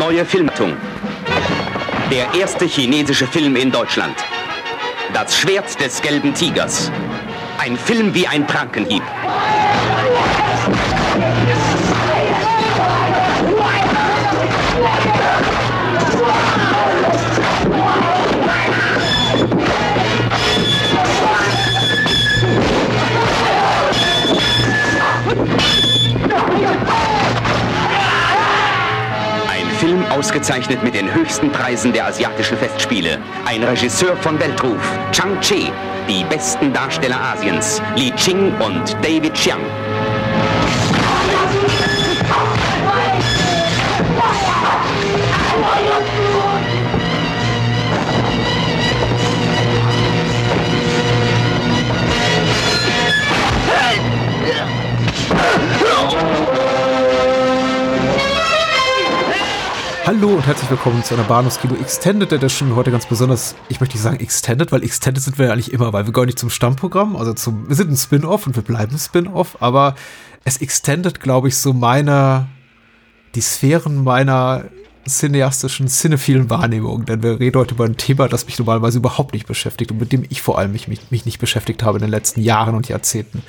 Neue Filmtung. Der erste chinesische Film in Deutschland. Das Schwert des gelben Tigers. Ein Film wie ein Prankenhieb. Ausgezeichnet mit den höchsten Preisen der asiatischen Festspiele. Ein Regisseur von Weltruf, Chang Che. Die besten Darsteller Asiens, Li Ching und David Chiang. Hallo und herzlich willkommen zu einer Bahnhofskino Extended Edition. Heute ganz besonders, ich möchte nicht sagen Extended, weil Extended sind wir ja eigentlich immer, weil wir gehören nicht zum Stammprogramm, also zum, wir sind ein Spin-off und wir bleiben Spin-off, aber es extendet, glaube ich, so meine, die Sphären meiner cineastischen, cinephilen Wahrnehmung, denn wir reden heute über ein Thema, das mich normalerweise überhaupt nicht beschäftigt und mit dem ich vor allem mich, mich, mich nicht beschäftigt habe in den letzten Jahren und Jahrzehnten.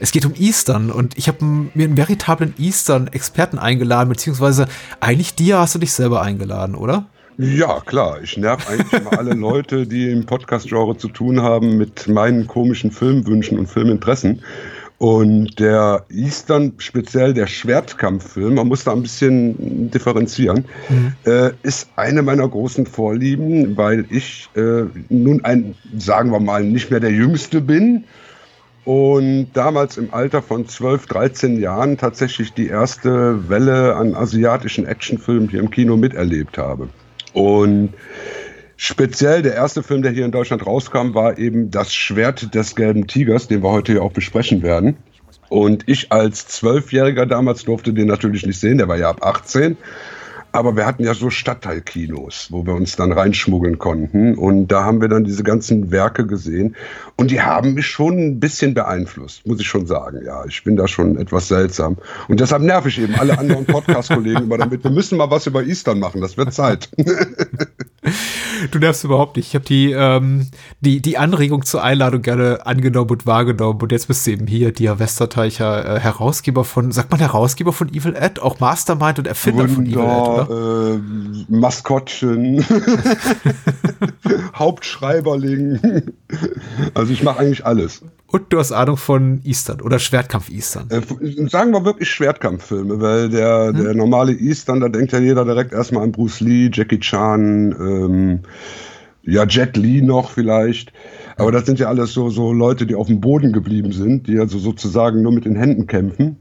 Es geht um Eastern und ich habe mir einen veritablen Eastern-Experten eingeladen, beziehungsweise eigentlich dir hast du dich selber eingeladen, oder? Ja, klar. Ich nerv eigentlich immer alle Leute, die im Podcast-Genre zu tun haben, mit meinen komischen Filmwünschen und Filminteressen. Und der Eastern, speziell der Schwertkampffilm, man muss da ein bisschen differenzieren, mhm. äh, ist eine meiner großen Vorlieben, weil ich äh, nun ein, sagen wir mal, nicht mehr der Jüngste bin und damals im Alter von 12, 13 Jahren tatsächlich die erste Welle an asiatischen Actionfilmen hier im Kino miterlebt habe. Und Speziell der erste Film, der hier in Deutschland rauskam, war eben Das Schwert des gelben Tigers, den wir heute ja auch besprechen werden. Und ich als Zwölfjähriger damals durfte den natürlich nicht sehen, der war ja ab 18. Aber wir hatten ja so Stadtteilkinos, wo wir uns dann reinschmuggeln konnten. Und da haben wir dann diese ganzen Werke gesehen. Und die haben mich schon ein bisschen beeinflusst, muss ich schon sagen. Ja, ich bin da schon etwas seltsam. Und deshalb nerv ich eben alle anderen Podcast-Kollegen immer damit. Wir müssen mal was über Eastern machen. Das wird Zeit. du nervst überhaupt nicht. Ich habe die, ähm, die, die Anregung zur Einladung gerne angenommen und wahrgenommen. Und jetzt bist du eben hier, Dia Westerteicher, äh, Herausgeber von, sagt man Herausgeber von Evil Ed, auch Mastermind und Erfinder Wunder. von Evil Ed, oder? äh, Maskottchen, Hauptschreiberling. Also ich mache eigentlich alles. Und du hast Ahnung von Eastern oder Schwertkampf Eastern. Äh, sagen wir wirklich Schwertkampffilme, weil der, hm. der normale Eastern, da denkt ja jeder direkt erstmal an Bruce Lee, Jackie Chan, ähm, ja, Jet Lee noch vielleicht. Aber das sind ja alles so, so Leute, die auf dem Boden geblieben sind, die also sozusagen nur mit den Händen kämpfen.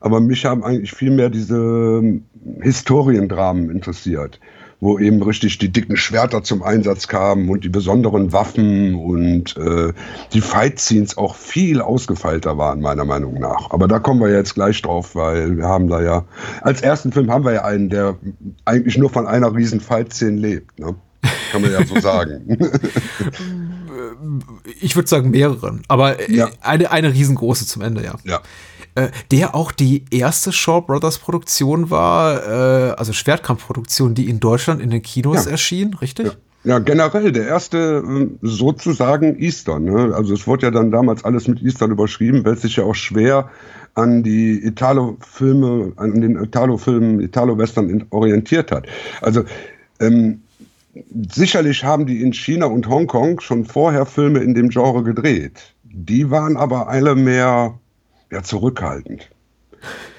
Aber mich haben eigentlich viel mehr diese Historiendramen interessiert, wo eben richtig die dicken Schwerter zum Einsatz kamen und die besonderen Waffen und äh, die Fight-Scenes auch viel ausgefeilter waren, meiner Meinung nach. Aber da kommen wir jetzt gleich drauf, weil wir haben da ja, als ersten Film haben wir ja einen, der eigentlich nur von einer riesen Fight-Szene lebt. Ne? Kann man ja so sagen. ich würde sagen mehreren, aber ja. eine, eine riesengroße zum Ende, ja. Ja. Äh, der auch die erste Shaw Brothers Produktion war, äh, also Schwertkampfproduktion, die in Deutschland in den Kinos ja. erschien, richtig? Ja. Ja, generell der erste äh, sozusagen Eastern. Ne? Also es wurde ja dann damals alles mit Eastern überschrieben, weil es sich ja auch schwer an die Italo-Filme, an den Italo-Filmen, Italo-Western orientiert hat. Also ähm, sicherlich haben die in China und Hongkong schon vorher Filme in dem Genre gedreht. Die waren aber alle mehr ja, zurückhaltend.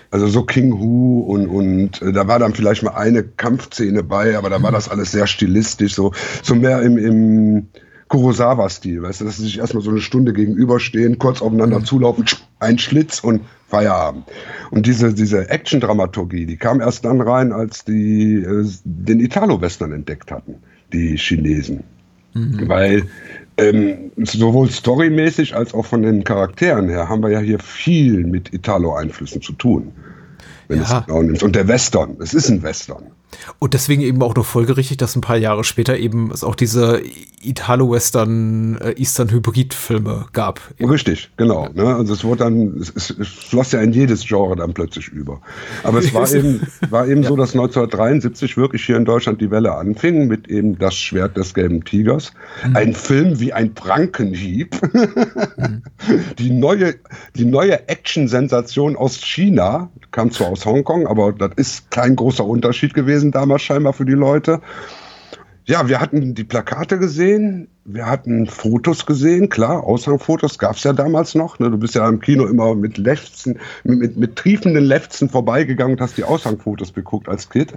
Also so King Hu und, und äh, da war dann vielleicht mal eine Kampfszene bei, aber da war das alles sehr stilistisch, so, so mehr im, im Kurosawa-Stil, weißt du, dass sie sich erstmal so eine Stunde gegenüberstehen, kurz aufeinander zulaufen, ein Schlitz und Feierabend. Und diese, diese Action-Dramaturgie, die kam erst dann rein, als die äh, den Italo-Western entdeckt hatten, die Chinesen. Mhm. Weil ähm, sowohl storymäßig als auch von den Charakteren her haben wir ja hier viel mit Italo-Einflüssen zu tun. Wenn ja. es genau nimmst. Und der Western, es ist ein Western. Und deswegen eben auch nur folgerichtig, dass ein paar Jahre später eben es auch diese Italo-Western, äh, Eastern-Hybrid-Filme gab. Richtig, genau. Ne? Also es wurde dann, es, es, es floss ja in jedes Genre dann plötzlich über. Aber es war eben, war eben ja. so, dass 1973 wirklich hier in Deutschland die Welle anfing mit eben Das Schwert des gelben Tigers. Mhm. Ein Film wie ein Prankenhieb. mhm. Die neue, die neue Action-Sensation aus China, kam zwar aus Hongkong, aber das ist kein großer Unterschied gewesen damals scheinbar für die Leute. Ja, wir hatten die Plakate gesehen, wir hatten Fotos gesehen, klar, Aushangfotos gab es ja damals noch. Ne? Du bist ja im Kino immer mit Lefzen, mit, mit, mit triefenden Lefzen vorbeigegangen und hast die Aushangfotos geguckt als Kind.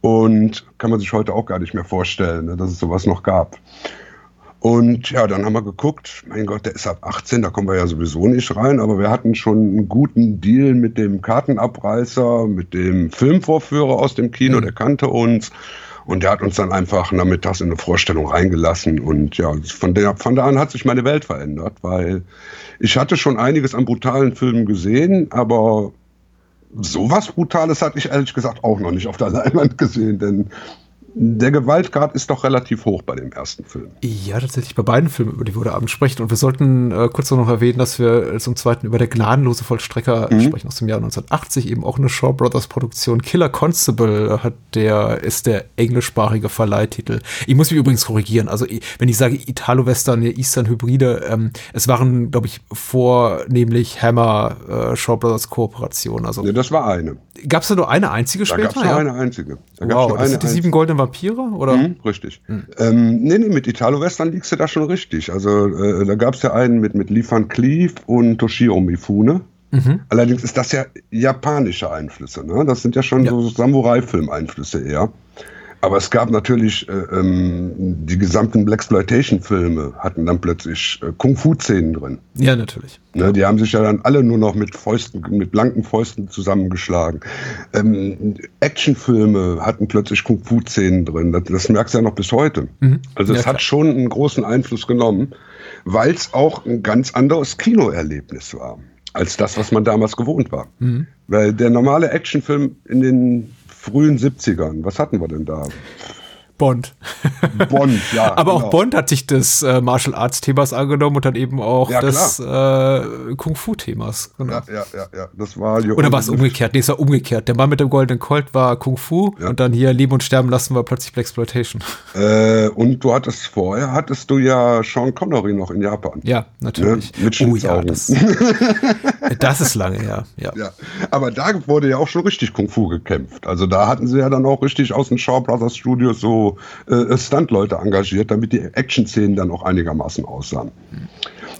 Und kann man sich heute auch gar nicht mehr vorstellen, ne, dass es sowas noch gab. Und ja, dann haben wir geguckt, mein Gott, der ist ab 18, da kommen wir ja sowieso nicht rein, aber wir hatten schon einen guten Deal mit dem Kartenabreißer, mit dem Filmvorführer aus dem Kino, mhm. der kannte uns. Und der hat uns dann einfach nachmittags in eine Vorstellung reingelassen. Und ja, von, der, von da an hat sich meine Welt verändert, weil ich hatte schon einiges an brutalen Filmen gesehen, aber sowas Brutales hatte ich ehrlich gesagt auch noch nicht auf der Leinwand gesehen, denn der Gewaltgrad ist doch relativ hoch bei dem ersten Film. Ja, tatsächlich bei beiden Filmen, über die wir heute Abend sprechen. Und wir sollten äh, kurz noch erwähnen, dass wir zum zweiten über der gnadenlose Vollstrecker mhm. sprechen aus dem Jahr 1980, eben auch eine Shaw Brothers Produktion. Killer Constable hat der, ist der englischsprachige Verleihtitel. Ich muss mich übrigens korrigieren. Also, wenn ich sage Italo-Western, Eastern Hybride, ähm, es waren, glaube ich, vornehmlich Hammer äh, Shaw Brothers Kooperation. Also, ja, das war eine. Gab es da nur eine einzige da später? Gab's nur ja? eine einzige. Da wow, das sind die sieben goldenen Vampire, oder? Mhm, richtig. Mhm. Ähm, nee, nee, mit Italo-Western liegst du da schon richtig. Also äh, da gab es ja einen mit, mit Lee Van Cleef und Toshio Mifune. Mhm. Allerdings ist das ja japanische Einflüsse. Ne? Das sind ja schon ja. so Samurai-Film-Einflüsse eher. Aber es gab natürlich, äh, ähm, die gesamten Blaxploitation-Filme hatten dann plötzlich äh, Kung-Fu-Szenen drin. Ja, natürlich. Ne, die haben sich ja dann alle nur noch mit Fäusten, mit blanken Fäusten zusammengeschlagen. Ähm, Actionfilme hatten plötzlich Kung-Fu-Szenen drin. Das, das, merkst du ja noch bis heute. Mhm. Also ja, es klar. hat schon einen großen Einfluss genommen, weil es auch ein ganz anderes Kinoerlebnis war als das, was man damals gewohnt war. Mhm. Weil der normale Actionfilm in den frühen 70ern. Was hatten wir denn da? Bond. Bond, ja. Aber genau. auch Bond hat sich des äh, Martial Arts Themas angenommen und dann eben auch ja, des äh, Kung Fu Themas. Genau. Ja, ja, ja, ja. Das war Oder war es umgekehrt? Nee, es war umgekehrt. Der Mann mit dem goldenen Colt war Kung Fu ja. und dann hier Leben und Sterben lassen war plötzlich Black Exploitation. Äh, und du hattest vorher, hattest du ja Sean Connery noch in Japan. Ja, natürlich. Ne? Mit oh ja, das, das ist lange her. Ja. ja. Aber da wurde ja auch schon richtig Kung Fu gekämpft. Also da hatten sie ja dann auch richtig aus den Shaw Brothers Studios so äh, Stuntleute engagiert, damit die Action-Szenen dann auch einigermaßen aussahen.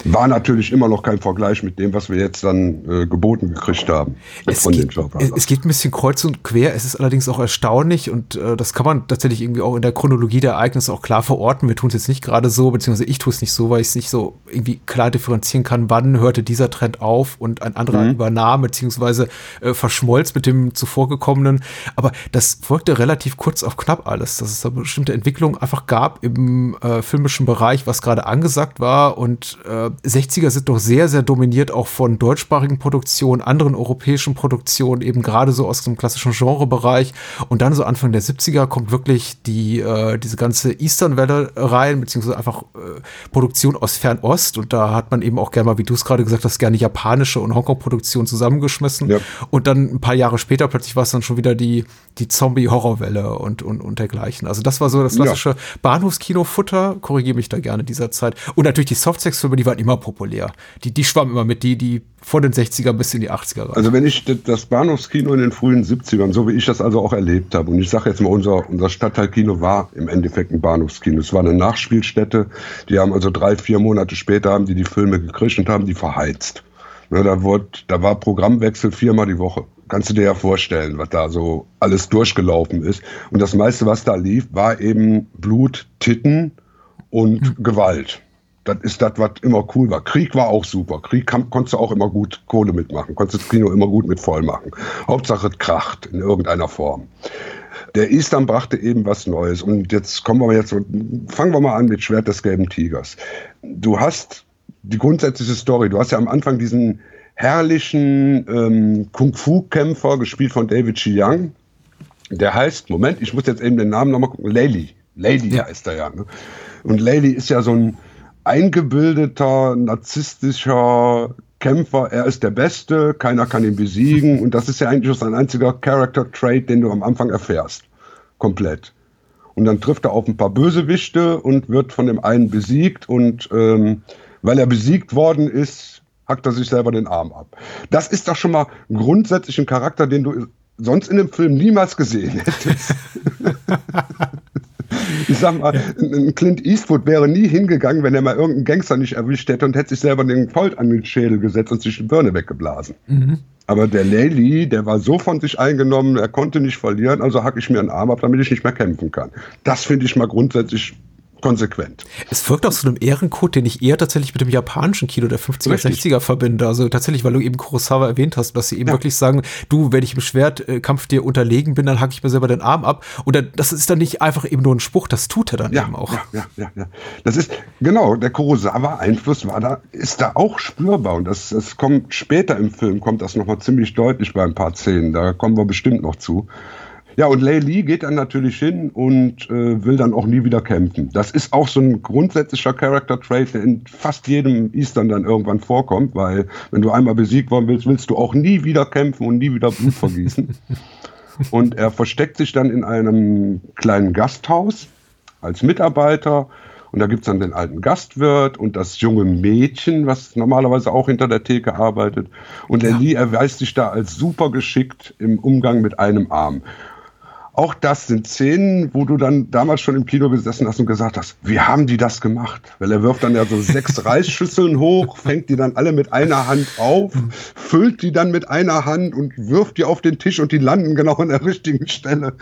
War natürlich immer noch kein Vergleich mit dem, was wir jetzt dann äh, geboten gekriegt haben. Es geht, es geht, ein bisschen kreuz und quer. Es ist allerdings auch erstaunlich und äh, das kann man tatsächlich irgendwie auch in der Chronologie der Ereignisse auch klar verorten. Wir tun es jetzt nicht gerade so, beziehungsweise ich tue es nicht so, weil ich es nicht so irgendwie klar differenzieren kann, wann hörte dieser Trend auf und ein anderer mhm. übernahm, beziehungsweise äh, verschmolz mit dem zuvor gekommenen. Aber das folgte relativ kurz auf knapp alles, dass es da bestimmte Entwicklungen einfach gab im äh, filmischen Bereich, was gerade angesagt war und äh, 60er sind doch sehr, sehr dominiert auch von deutschsprachigen Produktionen, anderen europäischen Produktionen, eben gerade so aus dem klassischen Genrebereich. Und dann so Anfang der 70er kommt wirklich die, äh, diese ganze Eastern-Welle rein, beziehungsweise einfach äh, Produktion aus Fernost. Und da hat man eben auch gerne mal, wie du es gerade gesagt hast, gerne japanische und Hongkong-Produktionen zusammengeschmissen. Ja. Und dann ein paar Jahre später plötzlich war es dann schon wieder die, die Zombie-Horrorwelle und, und, und dergleichen. Also das war so das klassische ja. Bahnhofskino-Futter, korrigiere mich da gerne dieser Zeit. Und natürlich die Softsex-Filme, die waren immer populär. Die, die schwammen immer mit, die, die vor den 60er bis in die 80er rein. Also wenn ich das Bahnhofskino in den frühen 70ern, so wie ich das also auch erlebt habe, und ich sage jetzt mal, unser, unser Stadtteilkino war im Endeffekt ein Bahnhofskino. Es war eine Nachspielstätte. Die haben also drei, vier Monate später haben die die Filme gekriegt und haben die verheizt. Ne, da, wurde, da war Programmwechsel viermal die Woche. Kannst du dir ja vorstellen, was da so alles durchgelaufen ist. Und das meiste, was da lief, war eben Blut, Titten und mhm. Gewalt. Das ist das, was immer cool war. Krieg war auch super. Krieg kann, konntest du auch immer gut Kohle mitmachen. Konntest das Kino immer gut mit voll machen. Hauptsache kracht in irgendeiner Form. Der Eastern brachte eben was Neues. Und jetzt kommen wir jetzt, fangen wir mal an mit Schwert des gelben Tigers. Du hast die grundsätzliche Story. Du hast ja am Anfang diesen herrlichen ähm, Kung-Fu-Kämpfer, gespielt von David Chi Young, Der heißt, Moment, ich muss jetzt eben den Namen nochmal gucken, Layli. Layli ja. heißt er ja. Ne? Und Layli ist ja so ein eingebildeter, narzisstischer Kämpfer. Er ist der Beste, keiner kann ihn besiegen. Und das ist ja eigentlich sein einziger Character-Trait, den du am Anfang erfährst. Komplett. Und dann trifft er auf ein paar Bösewichte und wird von dem einen besiegt. Und ähm, weil er besiegt worden ist, hackt er sich selber den Arm ab. Das ist doch schon mal grundsätzlich ein Charakter, den du sonst in dem Film niemals gesehen hättest. ich sag mal, ein Clint Eastwood wäre nie hingegangen, wenn er mal irgendeinen Gangster nicht erwischt hätte und hätte sich selber den Colt an den Schädel gesetzt und sich die Birne weggeblasen. Mhm. Aber der Lely, der war so von sich eingenommen, er konnte nicht verlieren, also hacke ich mir einen Arm ab, damit ich nicht mehr kämpfen kann. Das finde ich mal grundsätzlich konsequent. Es folgt auch so einem Ehrencode, den ich eher tatsächlich mit dem japanischen Kino der 50er, Richtig. 60er verbinde. Also tatsächlich, weil du eben Kurosawa erwähnt hast, dass sie eben ja. wirklich sagen, du, wenn ich im Schwertkampf dir unterlegen bin, dann hacke ich mir selber den Arm ab. Und das ist dann nicht einfach eben nur ein Spruch, das tut er dann ja, eben auch. Ja, ja, ja, ja. Das ist, genau, der Kurosawa-Einfluss war da, ist da auch spürbar. Und das, das kommt später im Film, kommt das nochmal ziemlich deutlich bei ein paar Szenen. Da kommen wir bestimmt noch zu. Ja, und Lei Li geht dann natürlich hin und äh, will dann auch nie wieder kämpfen. Das ist auch so ein grundsätzlicher Character-Trait, der in fast jedem Eastern dann irgendwann vorkommt, weil wenn du einmal besiegt worden willst, willst du auch nie wieder kämpfen und nie wieder Blut vergießen. und er versteckt sich dann in einem kleinen Gasthaus als Mitarbeiter. Und da gibt's dann den alten Gastwirt und das junge Mädchen, was normalerweise auch hinter der Theke arbeitet. Und ja. Ellie erweist sich da als super geschickt im Umgang mit einem Arm. Auch das sind Szenen, wo du dann damals schon im Kino gesessen hast und gesagt hast, wie haben die das gemacht? Weil er wirft dann ja so sechs Reisschüsseln hoch, fängt die dann alle mit einer Hand auf, füllt die dann mit einer Hand und wirft die auf den Tisch und die landen genau an der richtigen Stelle.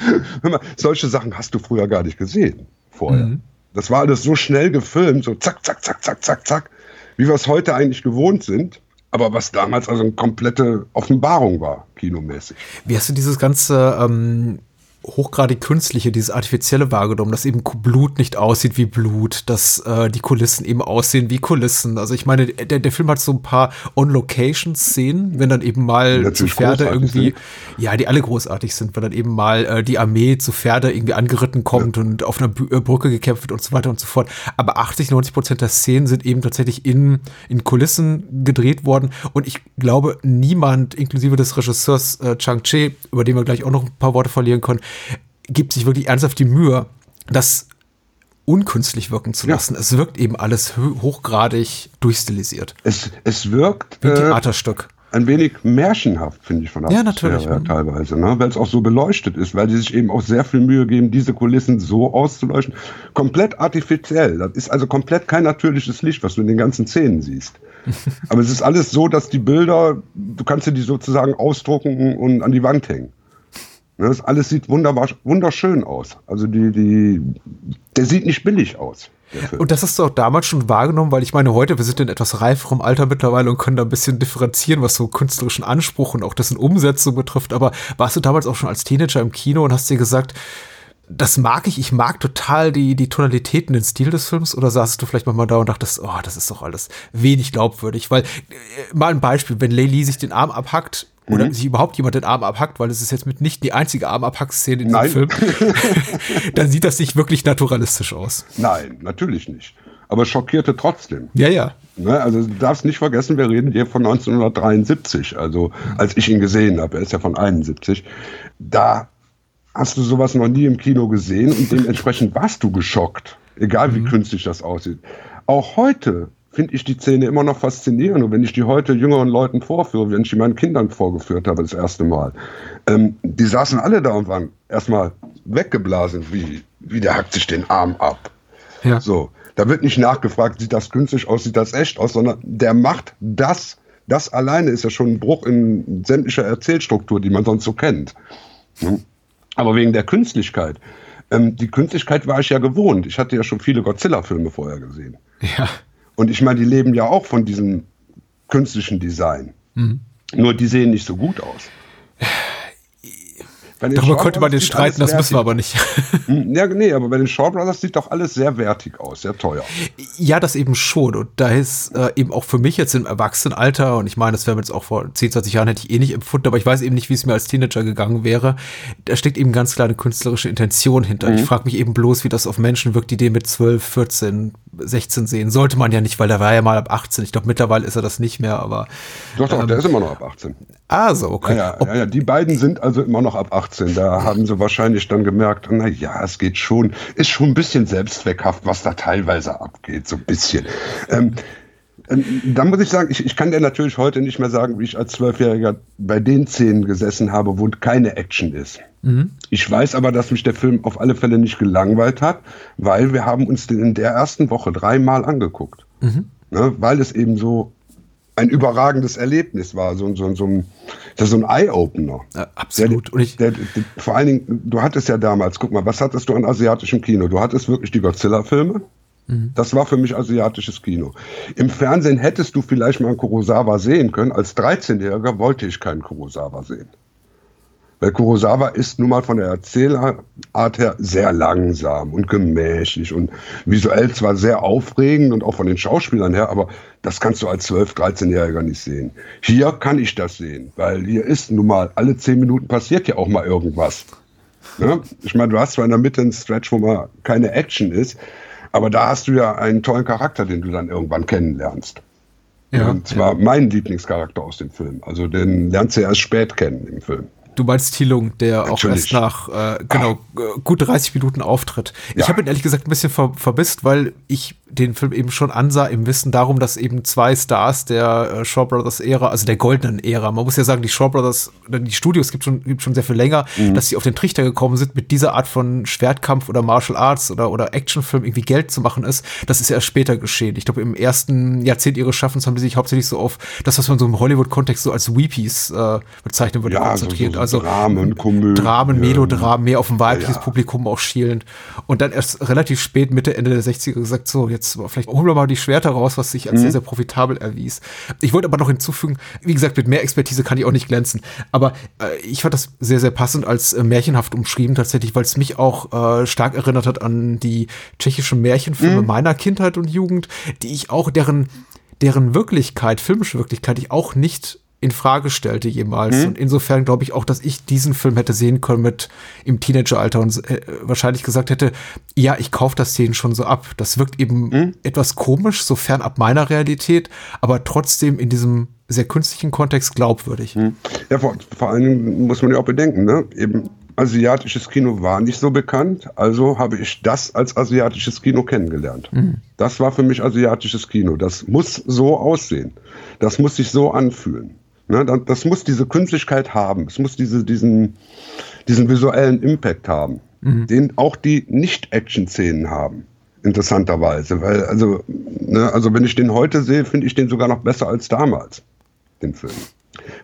Solche Sachen hast du früher gar nicht gesehen vorher. Mhm. Das war alles so schnell gefilmt, so zack, zack, zack, zack, zack, zack, wie wir es heute eigentlich gewohnt sind. Aber was damals also eine komplette Offenbarung war, kinomäßig. Wie hast du dieses ganze ähm, hochgradig künstliche, dieses artifizielle wahrgenommen, dass eben Blut nicht aussieht wie Blut, dass äh, die Kulissen eben aussehen wie Kulissen. Also ich meine, der, der Film hat so ein paar On-Location-Szenen, wenn dann eben mal zu Pferde irgendwie, sind. ja, die alle großartig sind, wenn dann eben mal äh, die Armee zu Pferde irgendwie angeritten kommt ja. und auf einer B äh, Brücke gekämpft wird und so weiter und so fort. Aber 80, 90 Prozent der Szenen sind eben tatsächlich in, in Kulissen gedreht worden und ich glaube, niemand, inklusive des Regisseurs äh, Chang Che, über den wir gleich auch noch ein paar Worte verlieren können, gibt sich wirklich ernsthaft die Mühe, das unkünstlich wirken zu lassen. Ja. Es wirkt eben alles hochgradig durchstilisiert. Es, es wirkt wie ein äh, Theaterstück. Ein wenig märchenhaft, finde ich von der Ja, natürlich. Her, teilweise, ne? weil es auch so beleuchtet ist, weil die sich eben auch sehr viel Mühe geben, diese Kulissen so auszuleuchten. Komplett artifiziell. Das ist also komplett kein natürliches Licht, was du in den ganzen Szenen siehst. Aber es ist alles so, dass die Bilder, du kannst dir die sozusagen ausdrucken und an die Wand hängen. Ne, das alles sieht wunderbar, wunderschön aus. Also die, die, der sieht nicht billig aus. Und das hast du auch damals schon wahrgenommen, weil ich meine, heute, wir sind in etwas reiferem Alter mittlerweile und können da ein bisschen differenzieren, was so künstlerischen Anspruch und auch dessen Umsetzung betrifft. Aber warst du damals auch schon als Teenager im Kino und hast dir gesagt, das mag ich, ich mag total die, die Tonalitäten, den Stil des Films, oder saßest du vielleicht mal da und dachtest, oh, das ist doch alles wenig glaubwürdig, weil, äh, mal ein Beispiel, wenn Leili sich den Arm abhackt, oder mhm. sich überhaupt jemand den Arm abhackt, weil es ist jetzt mit nicht die einzige Armabhack-Szene in diesem Film, dann sieht das nicht wirklich naturalistisch aus. Nein, natürlich nicht. Aber schockierte trotzdem. Ja, ja. Ne, also du darfst nicht vergessen, wir reden hier von 1973, also als ich ihn gesehen habe, er ist ja von 71. Da hast du sowas noch nie im Kino gesehen und dementsprechend warst du geschockt, egal wie mhm. künstlich das aussieht. Auch heute finde ich die Szene immer noch faszinierend. Und wenn ich die heute jüngeren Leuten vorführe, wenn ich die meinen Kindern vorgeführt habe das erste Mal, ähm, die saßen alle da und waren erstmal weggeblasen, wie, wie der hackt sich den Arm ab. Ja. So, da wird nicht nachgefragt, sieht das künstlich aus, sieht das echt aus, sondern der macht das. Das alleine ist ja schon ein Bruch in sämtlicher Erzählstruktur, die man sonst so kennt. Hm? Aber wegen der Künstlichkeit. Ähm, die Künstlichkeit war ich ja gewohnt. Ich hatte ja schon viele Godzilla-Filme vorher gesehen. Ja. Und ich meine, die leben ja auch von diesem künstlichen Design. Mhm. Nur die sehen nicht so gut aus. Darüber könnte man den streiten, das müssen wir aber nicht. Hm, ja, nee, aber bei den Shaw Brothers sieht doch alles sehr wertig aus, sehr teuer. Ja, das eben schon. Und da ist äh, eben auch für mich jetzt im Erwachsenenalter, und ich meine, das wäre jetzt auch vor 10, 20 Jahren hätte ich eh nicht empfunden, aber ich weiß eben nicht, wie es mir als Teenager gegangen wäre. Da steckt eben ganz klar eine künstlerische Intention hinter. Mhm. Ich frage mich eben bloß, wie das auf Menschen wirkt, die den mit 12, 14, 16 sehen. Sollte man ja nicht, weil da war ja mal ab 18. Ich glaube, mittlerweile ist er das nicht mehr, aber. Doch, doch, ähm, der ist immer noch ab 18. Ah, so, okay. Ja, ja, ja, die beiden sind also immer noch ab 18. Da haben sie wahrscheinlich dann gemerkt, na ja, es geht schon, ist schon ein bisschen selbstzweckhaft, was da teilweise abgeht, so ein bisschen. Ähm, ähm, da muss ich sagen, ich, ich kann dir natürlich heute nicht mehr sagen, wie ich als Zwölfjähriger bei den Szenen gesessen habe, wo keine Action ist. Mhm. Ich weiß aber, dass mich der Film auf alle Fälle nicht gelangweilt hat, weil wir haben uns den in der ersten Woche dreimal angeguckt. Mhm. Ne, weil es eben so ein überragendes Erlebnis war, so, so, so ein, das ist so ein Eye-Opener. Ja, absolut. Der, der, der, vor allen Dingen, du hattest ja damals, guck mal, was hattest du an asiatischem Kino? Du hattest wirklich die Godzilla-Filme. Mhm. Das war für mich asiatisches Kino. Im Fernsehen hättest du vielleicht mal einen Kurosawa sehen können. Als 13-Jähriger wollte ich keinen Kurosawa sehen. Weil Kurosawa ist nun mal von der Erzählart her sehr langsam und gemächlich und visuell zwar sehr aufregend und auch von den Schauspielern her, aber das kannst du als 12-, 13-Jähriger nicht sehen. Hier kann ich das sehen, weil hier ist nun mal alle 10 Minuten passiert ja auch mal irgendwas. Ja? Ich meine, du hast zwar in der Mitte einen Stretch, wo mal keine Action ist, aber da hast du ja einen tollen Charakter, den du dann irgendwann kennenlernst. Ja, und zwar ja. mein Lieblingscharakter aus dem Film. Also den lernst du erst spät kennen im Film. Du meinst Thielung, der Natürlich. auch erst nach äh, genau ah. gut 30 Minuten auftritt. Ja. Ich habe ihn ehrlich gesagt ein bisschen ver verbisst, weil ich den Film eben schon ansah im Wissen darum, dass eben zwei Stars der äh, Shaw Brothers Ära, also der goldenen Ära, man muss ja sagen, die Shaw Brothers, die Studios gibt schon, gibt schon sehr viel länger, mhm. dass sie auf den Trichter gekommen sind, mit dieser Art von Schwertkampf oder Martial Arts oder, oder Actionfilm irgendwie Geld zu machen ist. Das ist ja erst später geschehen. Ich glaube, im ersten Jahrzehnt ihres Schaffens haben sie sich hauptsächlich so auf das, was man so im Hollywood-Kontext so als Weepies äh, bezeichnen würde, ja, konzentriert. So, so also Dramen, Komödien. Dramen, Melodramen, mehr auf ein weibliches ja, Publikum auch schielend. Und dann erst relativ spät, Mitte, Ende der 60er gesagt, so, jetzt vielleicht holen wir mal die Schwerter raus, was sich als mhm. sehr, sehr profitabel erwies. Ich wollte aber noch hinzufügen, wie gesagt, mit mehr Expertise kann ich auch nicht glänzen. Aber äh, ich fand das sehr, sehr passend als äh, märchenhaft umschrieben tatsächlich, weil es mich auch äh, stark erinnert hat an die tschechischen Märchenfilme mhm. meiner Kindheit und Jugend, die ich auch, deren deren Wirklichkeit, filmische Wirklichkeit, ich auch nicht in Frage stellte jemals. Mhm. Und insofern glaube ich auch, dass ich diesen Film hätte sehen können mit im Teenageralter und äh, wahrscheinlich gesagt hätte, ja, ich kaufe das Szenen schon so ab. Das wirkt eben mhm. etwas komisch, so fernab meiner Realität, aber trotzdem in diesem sehr künstlichen Kontext glaubwürdig. Mhm. Ja, vor, vor allen Dingen muss man ja auch bedenken, ne? Eben asiatisches Kino war nicht so bekannt, also habe ich das als asiatisches Kino kennengelernt. Mhm. Das war für mich asiatisches Kino. Das muss so aussehen. Das muss sich so anfühlen. Ne, das muss diese Künstlichkeit haben. Es muss diese, diesen, diesen visuellen Impact haben, mhm. den auch die Nicht-Action-Szenen haben. Interessanterweise. Weil, also, ne, also wenn ich den heute sehe, finde ich den sogar noch besser als damals, den Film.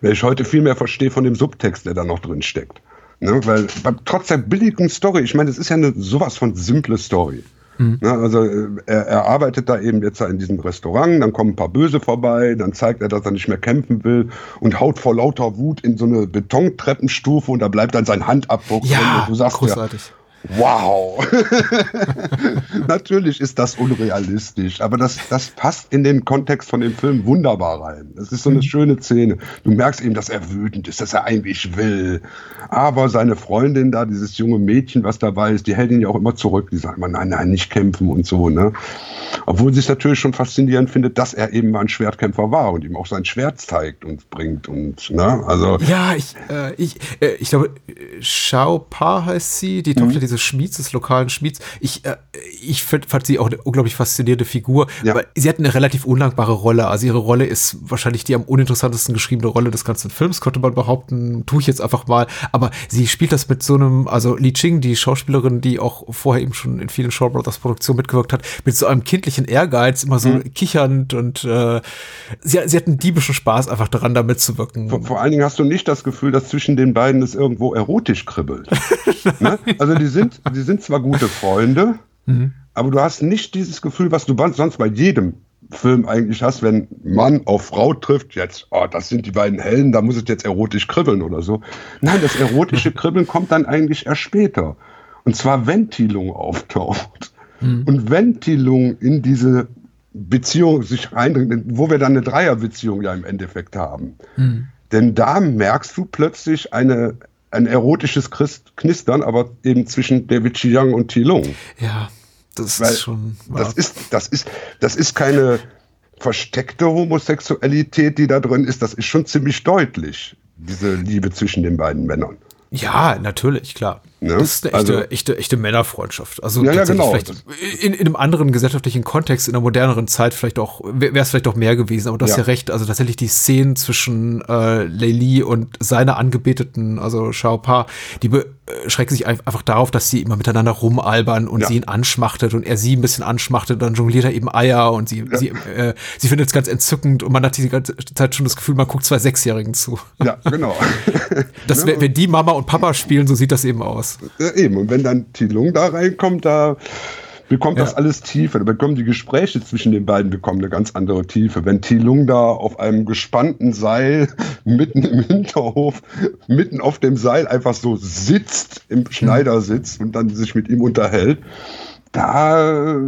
Weil ich heute viel mehr verstehe von dem Subtext, der da noch drin steckt. Ne, weil trotz der billigen Story, ich meine, es ist ja eine sowas von simple Story. Mhm. Ja, also äh, er, er, arbeitet da eben jetzt in diesem Restaurant, dann kommen ein paar Böse vorbei, dann zeigt er, dass er nicht mehr kämpfen will und haut vor lauter Wut in so eine Betontreppenstufe und da bleibt dann sein Handabdruck. Ja, du sagst großartig. Ja, Wow. Natürlich ist das unrealistisch, aber das, das passt in den Kontext von dem Film wunderbar rein. Das ist so eine mhm. schöne Szene. Du merkst eben, dass er wütend ist, dass er eigentlich will. Aber seine Freundin da, dieses junge Mädchen, was dabei ist, die hält ihn ja auch immer zurück. Die sagt immer, nein, nein, nicht kämpfen und so, ne? Obwohl sie es natürlich schon faszinierend findet, dass er eben mal ein Schwertkämpfer war und ihm auch sein Schwert zeigt und bringt und, ne? Also. Ja, ich, äh, ich, äh, ich glaube, Shao Pa heißt sie, die Tochter mhm. Dieses Schmieds, des lokalen Schmieds. Ich, äh, ich find, fand sie auch eine unglaublich faszinierende Figur, ja. aber sie hat eine relativ undankbare Rolle. Also ihre Rolle ist wahrscheinlich die am uninteressantesten geschriebene Rolle des ganzen Films, könnte man behaupten. Tue ich jetzt einfach mal. Aber sie spielt das mit so einem, also Li Ching, die Schauspielerin, die auch vorher eben schon in vielen Shaw Brothers Produktionen mitgewirkt hat, mit so einem kindlichen Ehrgeiz, immer so mhm. kichernd und äh, sie, sie hat einen diebischen Spaß einfach daran, da mitzuwirken. Vor, vor allen Dingen hast du nicht das Gefühl, dass zwischen den beiden es irgendwo erotisch kribbelt. ne? Also die sind, die sind zwar gute Freunde, mhm. aber du hast nicht dieses Gefühl, was du sonst bei jedem Film eigentlich hast, wenn Mann auf Frau trifft, jetzt, oh, das sind die beiden Helden, da muss es jetzt erotisch kribbeln oder so. Nein, das erotische Kribbeln kommt dann eigentlich erst später. Und zwar, wenn Tilung auftaucht. Mhm. Und wenn Tilung in diese Beziehung sich reindringt, wo wir dann eine Dreierbeziehung ja im Endeffekt haben. Mhm. Denn da merkst du plötzlich eine, ein erotisches Knistern, aber eben zwischen David Chiang und Tilung. Ja. Das Weil ist schon. Das ist, das ist, das ist keine versteckte Homosexualität, die da drin ist. Das ist schon ziemlich deutlich, diese Liebe zwischen den beiden Männern. Ja, natürlich, klar. Ne? Das ist eine echte, also, echte, echte Männerfreundschaft. Also ja, ja, genau. vielleicht in, in einem anderen gesellschaftlichen Kontext, in einer moderneren Zeit vielleicht auch, wäre es vielleicht auch mehr gewesen, aber du hast ja. recht, also tatsächlich die Szenen zwischen äh, Leili und seiner Angebeteten, also Xiao Pa, die beschränken sich einfach darauf, dass sie immer miteinander rumalbern und ja. sie ihn anschmachtet und er sie ein bisschen anschmachtet, dann jongliert er eben Eier und sie, sie, äh, sie findet es ganz entzückend und man hat die ganze Zeit schon das Gefühl, man guckt zwei Sechsjährigen zu. Ja, genau. das, ne? wenn die Mama und Papa spielen, so sieht das eben aus aus. Ja, eben, und wenn dann Tilung da reinkommt, da bekommt ja. das alles Tiefe. Da bekommen die Gespräche zwischen den beiden bekommen eine ganz andere Tiefe. Wenn Tilung da auf einem gespannten Seil mitten im Hinterhof, mitten auf dem Seil einfach so sitzt, im Schneidersitz und dann sich mit ihm unterhält, da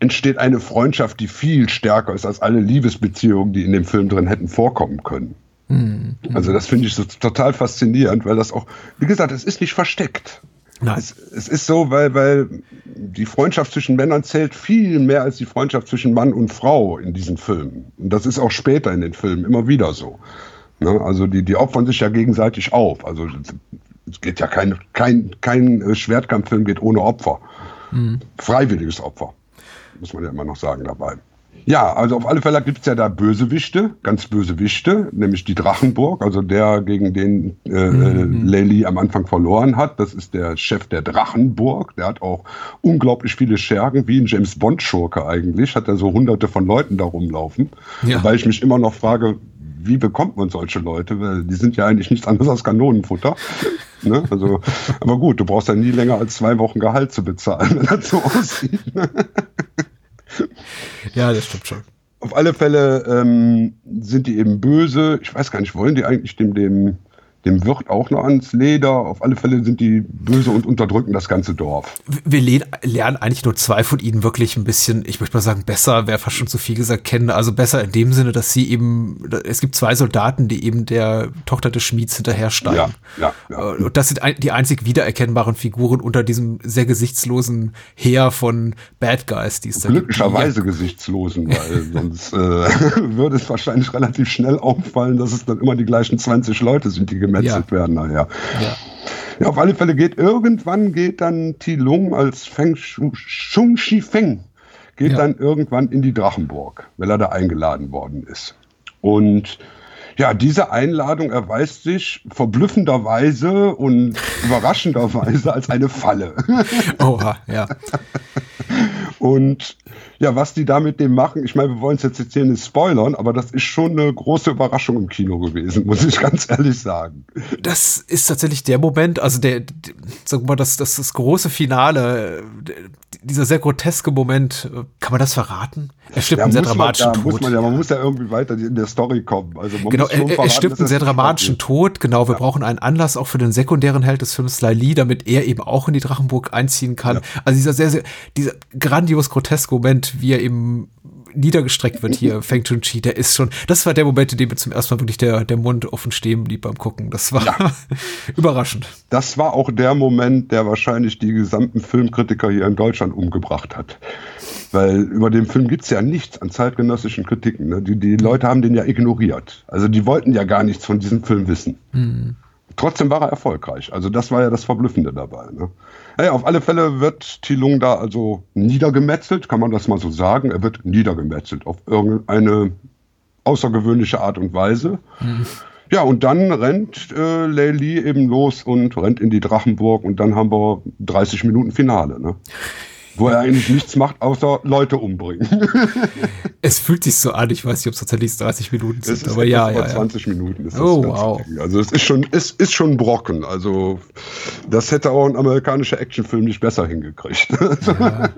entsteht eine Freundschaft, die viel stärker ist als alle Liebesbeziehungen, die in dem Film drin hätten vorkommen können. Mhm. Also das finde ich so total faszinierend, weil das auch, wie gesagt, es ist nicht versteckt. Nein. Es, es, ist so, weil, weil die Freundschaft zwischen Männern zählt viel mehr als die Freundschaft zwischen Mann und Frau in diesen Filmen. Und das ist auch später in den Filmen immer wieder so. Ne? Also die, die opfern sich ja gegenseitig auf. Also es geht ja kein, kein, kein Schwertkampffilm geht ohne Opfer. Mhm. Freiwilliges Opfer, muss man ja immer noch sagen dabei. Ja, also auf alle Fälle gibt es ja da Bösewichte, ganz Bösewichte, nämlich die Drachenburg, also der, gegen den äh, mhm. Lely am Anfang verloren hat. Das ist der Chef der Drachenburg. Der hat auch unglaublich viele Schergen, wie ein James Bond-Schurke eigentlich, hat er so hunderte von Leuten da rumlaufen. Ja. Wobei ich mich immer noch frage, wie bekommt man solche Leute? Weil die sind ja eigentlich nichts anderes als Kanonenfutter. Ne? Also, aber gut, du brauchst ja nie länger als zwei Wochen Gehalt zu bezahlen, wenn das so aussieht. Ja, das stimmt schon. Auf alle Fälle ähm, sind die eben böse. Ich weiß gar nicht, wollen die eigentlich dem, dem dem wird auch noch ans Leder. Auf alle Fälle sind die böse und unterdrücken das ganze Dorf. Wir lernen eigentlich nur zwei von ihnen wirklich ein bisschen, ich möchte mal sagen, besser, wäre fast schon zu viel gesagt, kennen. Also besser in dem Sinne, dass sie eben, es gibt zwei Soldaten, die eben der Tochter des Schmieds hinterhersteigen. Ja, ja, ja. Und das sind die einzig wiedererkennbaren Figuren unter diesem sehr gesichtslosen Heer von Bad Guys, die es da Glücklicherweise ja. gesichtslosen, weil sonst äh, würde es wahrscheinlich relativ schnell auffallen, dass es dann immer die gleichen 20 Leute sind, die gemetzelt ja. werden nachher. Ja. ja. auf alle Fälle geht irgendwann geht dann Tilung als Feng Shung Shi Feng geht ja. dann irgendwann in die Drachenburg, weil er da eingeladen worden ist. Und ja, diese Einladung erweist sich verblüffenderweise und überraschenderweise als eine Falle. Oha, ja. Und ja, was die da mit dem machen, ich meine, wir wollen es jetzt, jetzt hier nicht spoilern, aber das ist schon eine große Überraschung im Kino gewesen, muss ich ganz ehrlich sagen. Das ist tatsächlich der Moment, also der, sag mal, das, das, das große Finale, dieser sehr groteske Moment, kann man das verraten? Er stirbt ja, einen sehr dramatischen man, ja, Tod. Muss man, ja, man muss ja irgendwie weiter in der Story kommen. Also genau, er, er stirbt einen sehr dramatischen Tod. Genau, wir ja. brauchen einen Anlass auch für den sekundären Held des Films Lily, damit er eben auch in die Drachenburg einziehen kann. Also dieser sehr, sehr, dieser grandios groteske Moment, wie er eben niedergestreckt wird hier, Feng Chun Chi, der ist schon, das war der Moment, in dem mir zum ersten Mal wirklich der, der Mund offen stehen blieb beim Gucken. Das war ja. überraschend. Das war auch der Moment, der wahrscheinlich die gesamten Filmkritiker hier in Deutschland umgebracht hat. Weil über den Film gibt es ja nichts an zeitgenössischen Kritiken. Ne? Die, die Leute haben den ja ignoriert. Also die wollten ja gar nichts von diesem Film wissen. Mhm. Trotzdem war er erfolgreich. Also das war ja das Verblüffende dabei. Ne? Naja, auf alle Fälle wird Tilung da also niedergemetzelt, kann man das mal so sagen. Er wird niedergemetzelt auf irgendeine außergewöhnliche Art und Weise. Mhm. Ja, und dann rennt äh, Leili eben los und rennt in die Drachenburg und dann haben wir 30 Minuten Finale. Ne? Wo er eigentlich nichts macht, außer Leute umbringen. es fühlt sich so an, ich weiß nicht, ob es tatsächlich 30 Minuten sind, ist aber ja, ja, 20 Minuten ist oh, wow. Also es ist schon, es ist schon ein Brocken. Also das hätte auch ein amerikanischer Actionfilm nicht besser hingekriegt. Ja.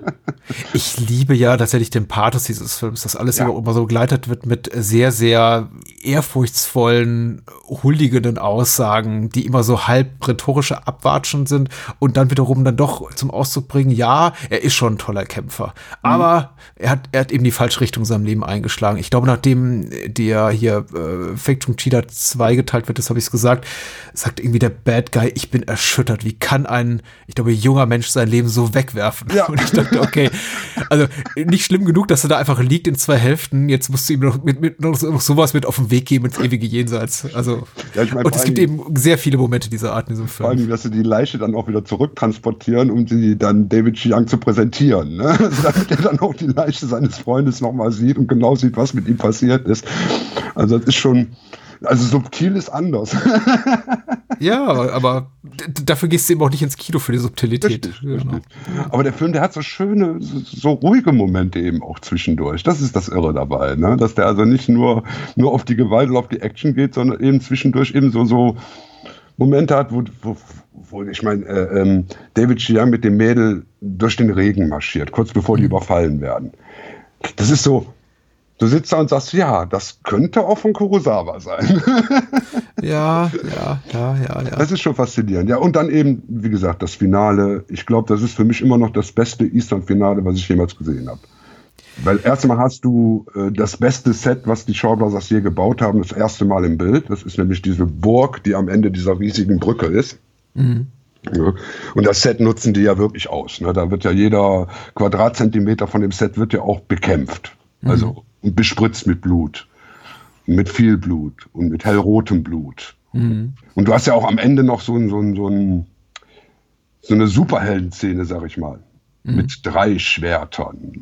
Ich liebe ja tatsächlich den Pathos dieses Films, dass alles ja. immer so begleitet wird mit sehr, sehr ehrfurchtsvollen, huldigenden Aussagen, die immer so halb rhetorische Abwatschen sind und dann wiederum dann doch zum Ausdruck bringen, ja, er ist schon ein toller Kämpfer, aber mhm. er hat, er hat eben die falsche Richtung in seinem Leben eingeschlagen. Ich glaube, nachdem der hier äh, Fake Chung Cheetah 2 geteilt wird, das habe ich es gesagt, sagt irgendwie der Bad Guy, ich bin erschüttert. Wie kann ein, ich glaube, junger Mensch sein Leben so wegwerfen? Ja. Und ich dachte, okay, also nicht schlimm genug, dass er da einfach liegt in zwei Hälften. Jetzt musst du ihm noch, mit, mit, noch, noch sowas mit auf den Weg geben ins ewige Jenseits. Also, ja, ich mein, und es gibt eben sehr viele Momente dieser Art in diesem Film. Vor allem, dass sie die Leiche dann auch wieder zurücktransportieren, um sie dann David Chiang zu präsentieren. Ne? Also, damit er dann auch die Leiche seines Freundes nochmal sieht und genau sieht, was mit ihm passiert ist. Also das ist schon, also subtil ist anders. ja, aber dafür gehst du eben auch nicht ins Kino für die Subtilität. Richtig, genau. richtig. Aber der Film, der hat so schöne, so, ruhige Momente eben auch zwischendurch. Das ist das Irre dabei, ne? Dass der also nicht nur, nur auf die Gewalt oder auf die Action geht, sondern eben zwischendurch eben so, so Momente hat, wo, wo, wo ich meine, äh, ähm, David Chiang mit dem Mädel durch den Regen marschiert, kurz bevor die mhm. überfallen werden. Das ist so, Du sitzt da und sagst, ja, das könnte auch von Kurosawa sein. ja, ja, ja, ja, ja. Das ist schon faszinierend. Ja, und dann eben, wie gesagt, das Finale. Ich glaube, das ist für mich immer noch das beste Eastern-Finale, was ich jemals gesehen habe. Weil erstmal hast du äh, das beste Set, was die Shaw Brothers je gebaut haben, das erste Mal im Bild. Das ist nämlich diese Burg, die am Ende dieser riesigen Brücke ist. Mhm. Ja. Und das Set nutzen die ja wirklich aus. Ne? Da wird ja jeder Quadratzentimeter von dem Set wird ja auch bekämpft. Also mhm und bespritzt mit Blut. Mit viel Blut und mit hellrotem Blut. Mhm. Und du hast ja auch am Ende noch so, ein, so, ein, so, ein, so eine Superhelden-Szene, sag ich mal. Mhm. Mit drei Schwertern.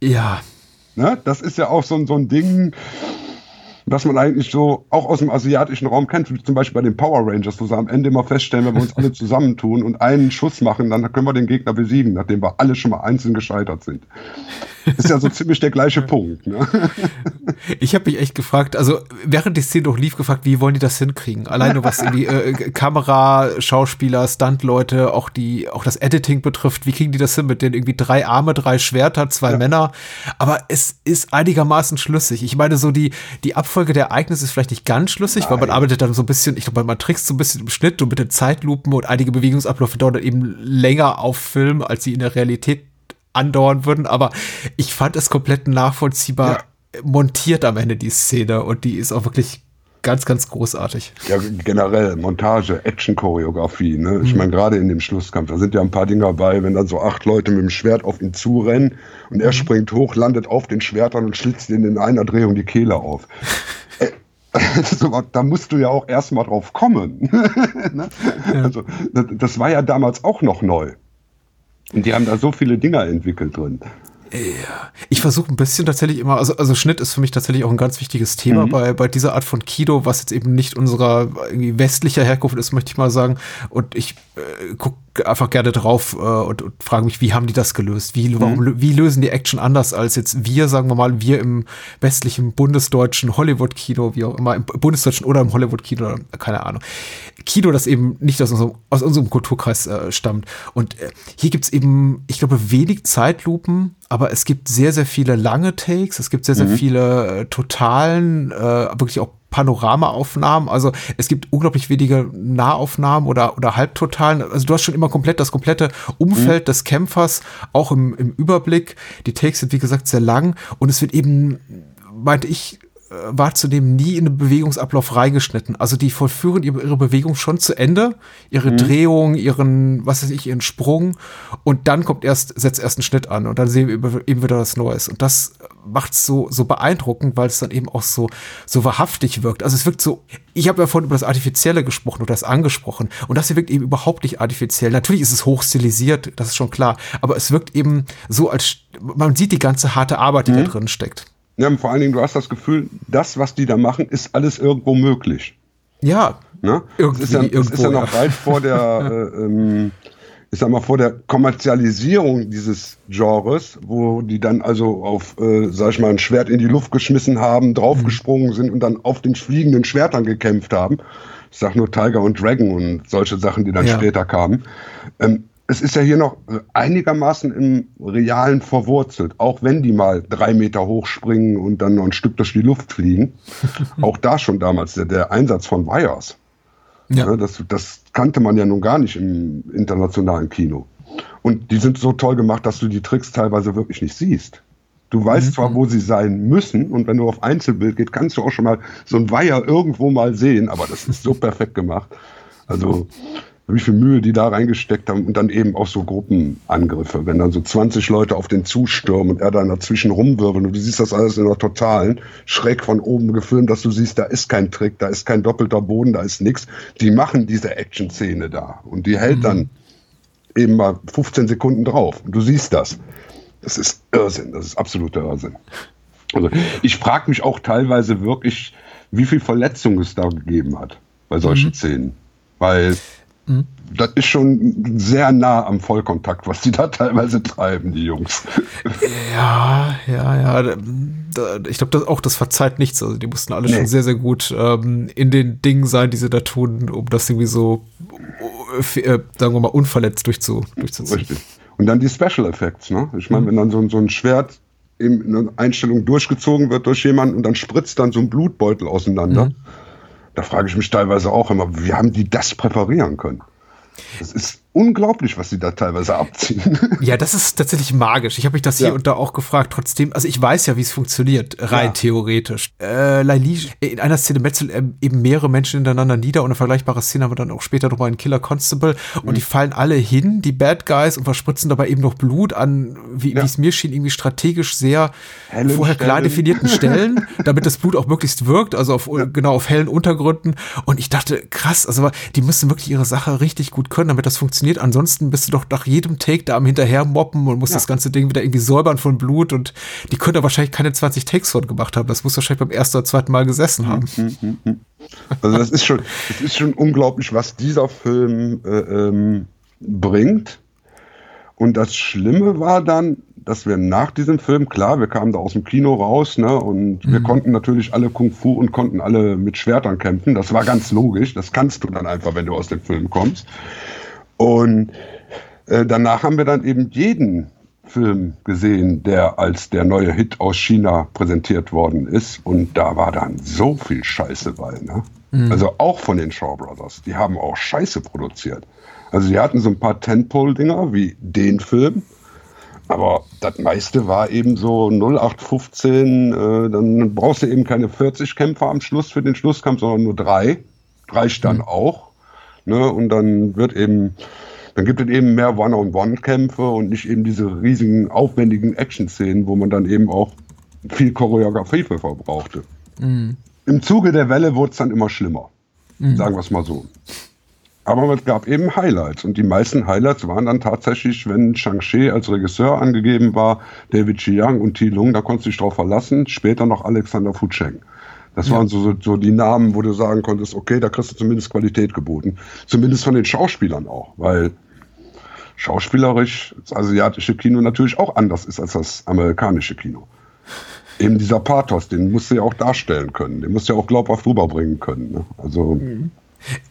ja. Ne? Das ist ja auch so, so ein Ding, was man eigentlich so auch aus dem asiatischen Raum kennt, zum Beispiel bei den Power Rangers, wo sie am Ende immer feststellen, wenn wir uns alle zusammentun und einen Schuss machen, dann können wir den Gegner besiegen, nachdem wir alle schon mal einzeln gescheitert sind. Ist ja so ziemlich der gleiche Punkt. Ne? Ich habe mich echt gefragt, also während die Szene noch lief, gefragt, wie wollen die das hinkriegen? Alleine was irgendwie äh, Kamera, Schauspieler, Stuntleute, auch die, auch das Editing betrifft, wie kriegen die das hin mit den irgendwie drei Arme, drei Schwerter, zwei ja. Männer? Aber es ist einigermaßen schlüssig. Ich meine, so die, die Abfolge der Ereignisse ist vielleicht nicht ganz schlüssig, Nein. weil man arbeitet dann so ein bisschen, ich glaube, man trickst so ein bisschen im Schnitt und mit den Zeitlupen und einige Bewegungsabläufe dauern eben länger auf Film, als sie in der Realität andauern würden, aber ich fand es komplett nachvollziehbar ja. montiert am Ende die Szene und die ist auch wirklich ganz, ganz großartig. Ja, generell Montage, Action-Choreografie. Ne? Ich mhm. meine, gerade in dem Schlusskampf, da sind ja ein paar Dinge dabei, wenn dann so acht Leute mit dem Schwert auf ihn zurennen und er mhm. springt hoch, landet auf den Schwertern und schlitzt ihnen in einer Drehung die Kehle auf. Äh, da musst du ja auch erstmal drauf kommen. ne? ja. Also, das, das war ja damals auch noch neu. Und die haben da so viele Dinger entwickelt drin. Ja. Ich versuche ein bisschen tatsächlich immer, also, also Schnitt ist für mich tatsächlich auch ein ganz wichtiges Thema mhm. bei, bei dieser Art von Kino, was jetzt eben nicht unserer irgendwie westlicher Herkunft ist, möchte ich mal sagen. Und ich äh, gucke einfach gerne drauf äh, und, und frage mich, wie haben die das gelöst? Wie, warum, mhm. wie lösen die Action anders als jetzt wir, sagen wir mal, wir im westlichen bundesdeutschen Hollywood-Kino, wie auch immer, im bundesdeutschen oder im Hollywood-Kino, keine Ahnung. Kino, das eben nicht aus unserem, aus unserem Kulturkreis äh, stammt. Und äh, hier gibt's eben, ich glaube, wenig Zeitlupen, aber es gibt sehr, sehr viele lange Takes, es gibt sehr, sehr mhm. viele äh, totalen, äh, wirklich auch Panoramaaufnahmen. Also es gibt unglaublich wenige Nahaufnahmen oder, oder Halbtotalen. Also du hast schon immer komplett das komplette Umfeld mhm. des Kämpfers, auch im, im Überblick. Die Takes sind, wie gesagt, sehr lang und es wird eben, meinte ich, war zudem nie in den Bewegungsablauf reingeschnitten. Also die vollführen ihre, ihre Bewegung schon zu Ende, ihre mhm. Drehung, ihren, was weiß ich, ihren Sprung und dann kommt erst, setzt erst ein Schnitt an und dann sehen wir eben wieder was Neues. Und das macht es so, so beeindruckend, weil es dann eben auch so, so wahrhaftig wirkt. Also es wirkt so, ich habe ja vorhin über das Artifizielle gesprochen oder das angesprochen und das hier wirkt eben überhaupt nicht artifiziell. Natürlich ist es hochstilisiert, das ist schon klar, aber es wirkt eben so, als man sieht die ganze harte Arbeit, die mhm. da drin steckt. Ja, und vor allen Dingen, du hast das Gefühl, das, was die da machen, ist alles irgendwo möglich. Ja. Ne? Irgendwie, das ist ja, das ist ja noch weit vor der, äh, ähm, ich sag mal, vor der Kommerzialisierung dieses Genres, wo die dann also auf, äh, sag ich mal, ein Schwert in die Luft geschmissen haben, draufgesprungen sind und dann auf den fliegenden Schwertern gekämpft haben. Ich sag nur Tiger und Dragon und solche Sachen, die dann ja. später kamen. Ähm, es ist ja hier noch einigermaßen im Realen verwurzelt, auch wenn die mal drei Meter hoch springen und dann noch ein Stück durch die Luft fliegen. auch da schon damals der, der Einsatz von Wires. Ja. ja. das, das kannte man ja nun gar nicht im internationalen Kino. Und die sind so toll gemacht, dass du die Tricks teilweise wirklich nicht siehst. Du weißt mhm. zwar, wo sie sein müssen, und wenn du auf Einzelbild gehst, kannst du auch schon mal so ein Weiher irgendwo mal sehen, aber das ist so perfekt gemacht. Also, wie viel Mühe die da reingesteckt haben und dann eben auch so Gruppenangriffe, wenn dann so 20 Leute auf den zustürmen und er dann dazwischen rumwirbeln und du siehst das alles in der totalen, schräg von oben gefilmt, dass du siehst, da ist kein Trick, da ist kein doppelter Boden, da ist nichts. Die machen diese Action-Szene da und die hält mhm. dann eben mal 15 Sekunden drauf und du siehst das. Das ist Irrsinn, das ist absoluter Irrsinn. Also ich frage mich auch teilweise wirklich, wie viel Verletzung es da gegeben hat bei solchen mhm. Szenen. Weil Mhm. Das ist schon sehr nah am Vollkontakt, was die da teilweise treiben, die Jungs. Ja, ja, ja. Ich glaube, auch das verzeiht nichts. Also die mussten alle nee. schon sehr, sehr gut ähm, in den Dingen sein, die sie da tun, um das irgendwie so, äh, sagen wir mal, unverletzt durchzu, durchzuziehen. Richtig. Und dann die Special Effects, ne? Ich meine, mhm. wenn dann so, so ein Schwert in einer Einstellung durchgezogen wird durch jemanden und dann spritzt dann so ein Blutbeutel auseinander. Mhm da frage ich mich teilweise auch immer, wie haben die das präparieren können? Das ist unglaublich, was sie da teilweise abziehen. Ja, das ist tatsächlich magisch. Ich habe mich das hier ja. und da auch gefragt. Trotzdem, also ich weiß ja, wie es funktioniert, rein ja. theoretisch. Äh, Laili, in einer Szene metzelt eben mehrere Menschen hintereinander nieder und eine vergleichbare Szene haben wir dann auch später nochmal in Killer Constable und mhm. die fallen alle hin, die Bad Guys, und verspritzen dabei eben noch Blut an, wie ja. es mir schien, irgendwie strategisch sehr Hellen vorher Stellen. klar definierten Stellen, damit das Blut auch möglichst wirkt, also auf, genau auf hellen Untergründen. Und ich dachte, krass, also die müssen wirklich ihre Sache richtig gut können, damit das funktioniert. Ansonsten bist du doch nach jedem Take da am hinterher moppen und musst ja. das ganze Ding wieder irgendwie säubern von Blut und die können da wahrscheinlich keine 20 Takes von gemacht haben. Das muss wahrscheinlich beim ersten oder zweiten Mal gesessen haben. Hm, hm, hm, also das ist schon, das ist schon unglaublich, was dieser Film äh, ähm, bringt. Und das Schlimme war dann, dass wir nach diesem Film, klar, wir kamen da aus dem Kino raus, ne, und mhm. wir konnten natürlich alle Kung Fu und konnten alle mit Schwertern kämpfen. Das war ganz logisch. Das kannst du dann einfach, wenn du aus dem Film kommst. Und äh, danach haben wir dann eben jeden Film gesehen, der als der neue Hit aus China präsentiert worden ist. Und da war dann so viel Scheiße bei. Ne? Mhm. Also auch von den Shaw Brothers. Die haben auch Scheiße produziert. Also sie hatten so ein paar Tentpole-Dinger wie den Film. Aber das meiste war eben so 0815. Äh, dann brauchst du eben keine 40 Kämpfer am Schluss für den Schlusskampf, sondern nur drei. Reicht dann mhm. auch. Ne? Und dann wird eben, dann gibt es eben mehr One-on-One-Kämpfe und nicht eben diese riesigen, aufwendigen Action-Szenen, wo man dann eben auch viel Choreografie für verbrauchte. Mhm. Im Zuge der Welle wurde es dann immer schlimmer. Mhm. Sagen wir es mal so. Aber es gab eben Highlights und die meisten Highlights waren dann tatsächlich, wenn Shang-Chi als Regisseur angegeben war, David Chiang und Ti Lung, da konntest du dich drauf verlassen, später noch Alexander Fucheng. Das ja. waren so, so die Namen, wo du sagen konntest, okay, da kriegst du zumindest Qualität geboten. Zumindest von den Schauspielern auch, weil schauspielerisch das asiatische Kino natürlich auch anders ist als das amerikanische Kino. Eben dieser Pathos, den musst du ja auch darstellen können, den musst du ja auch glaubhaft rüberbringen können. Ne? Also. Mhm.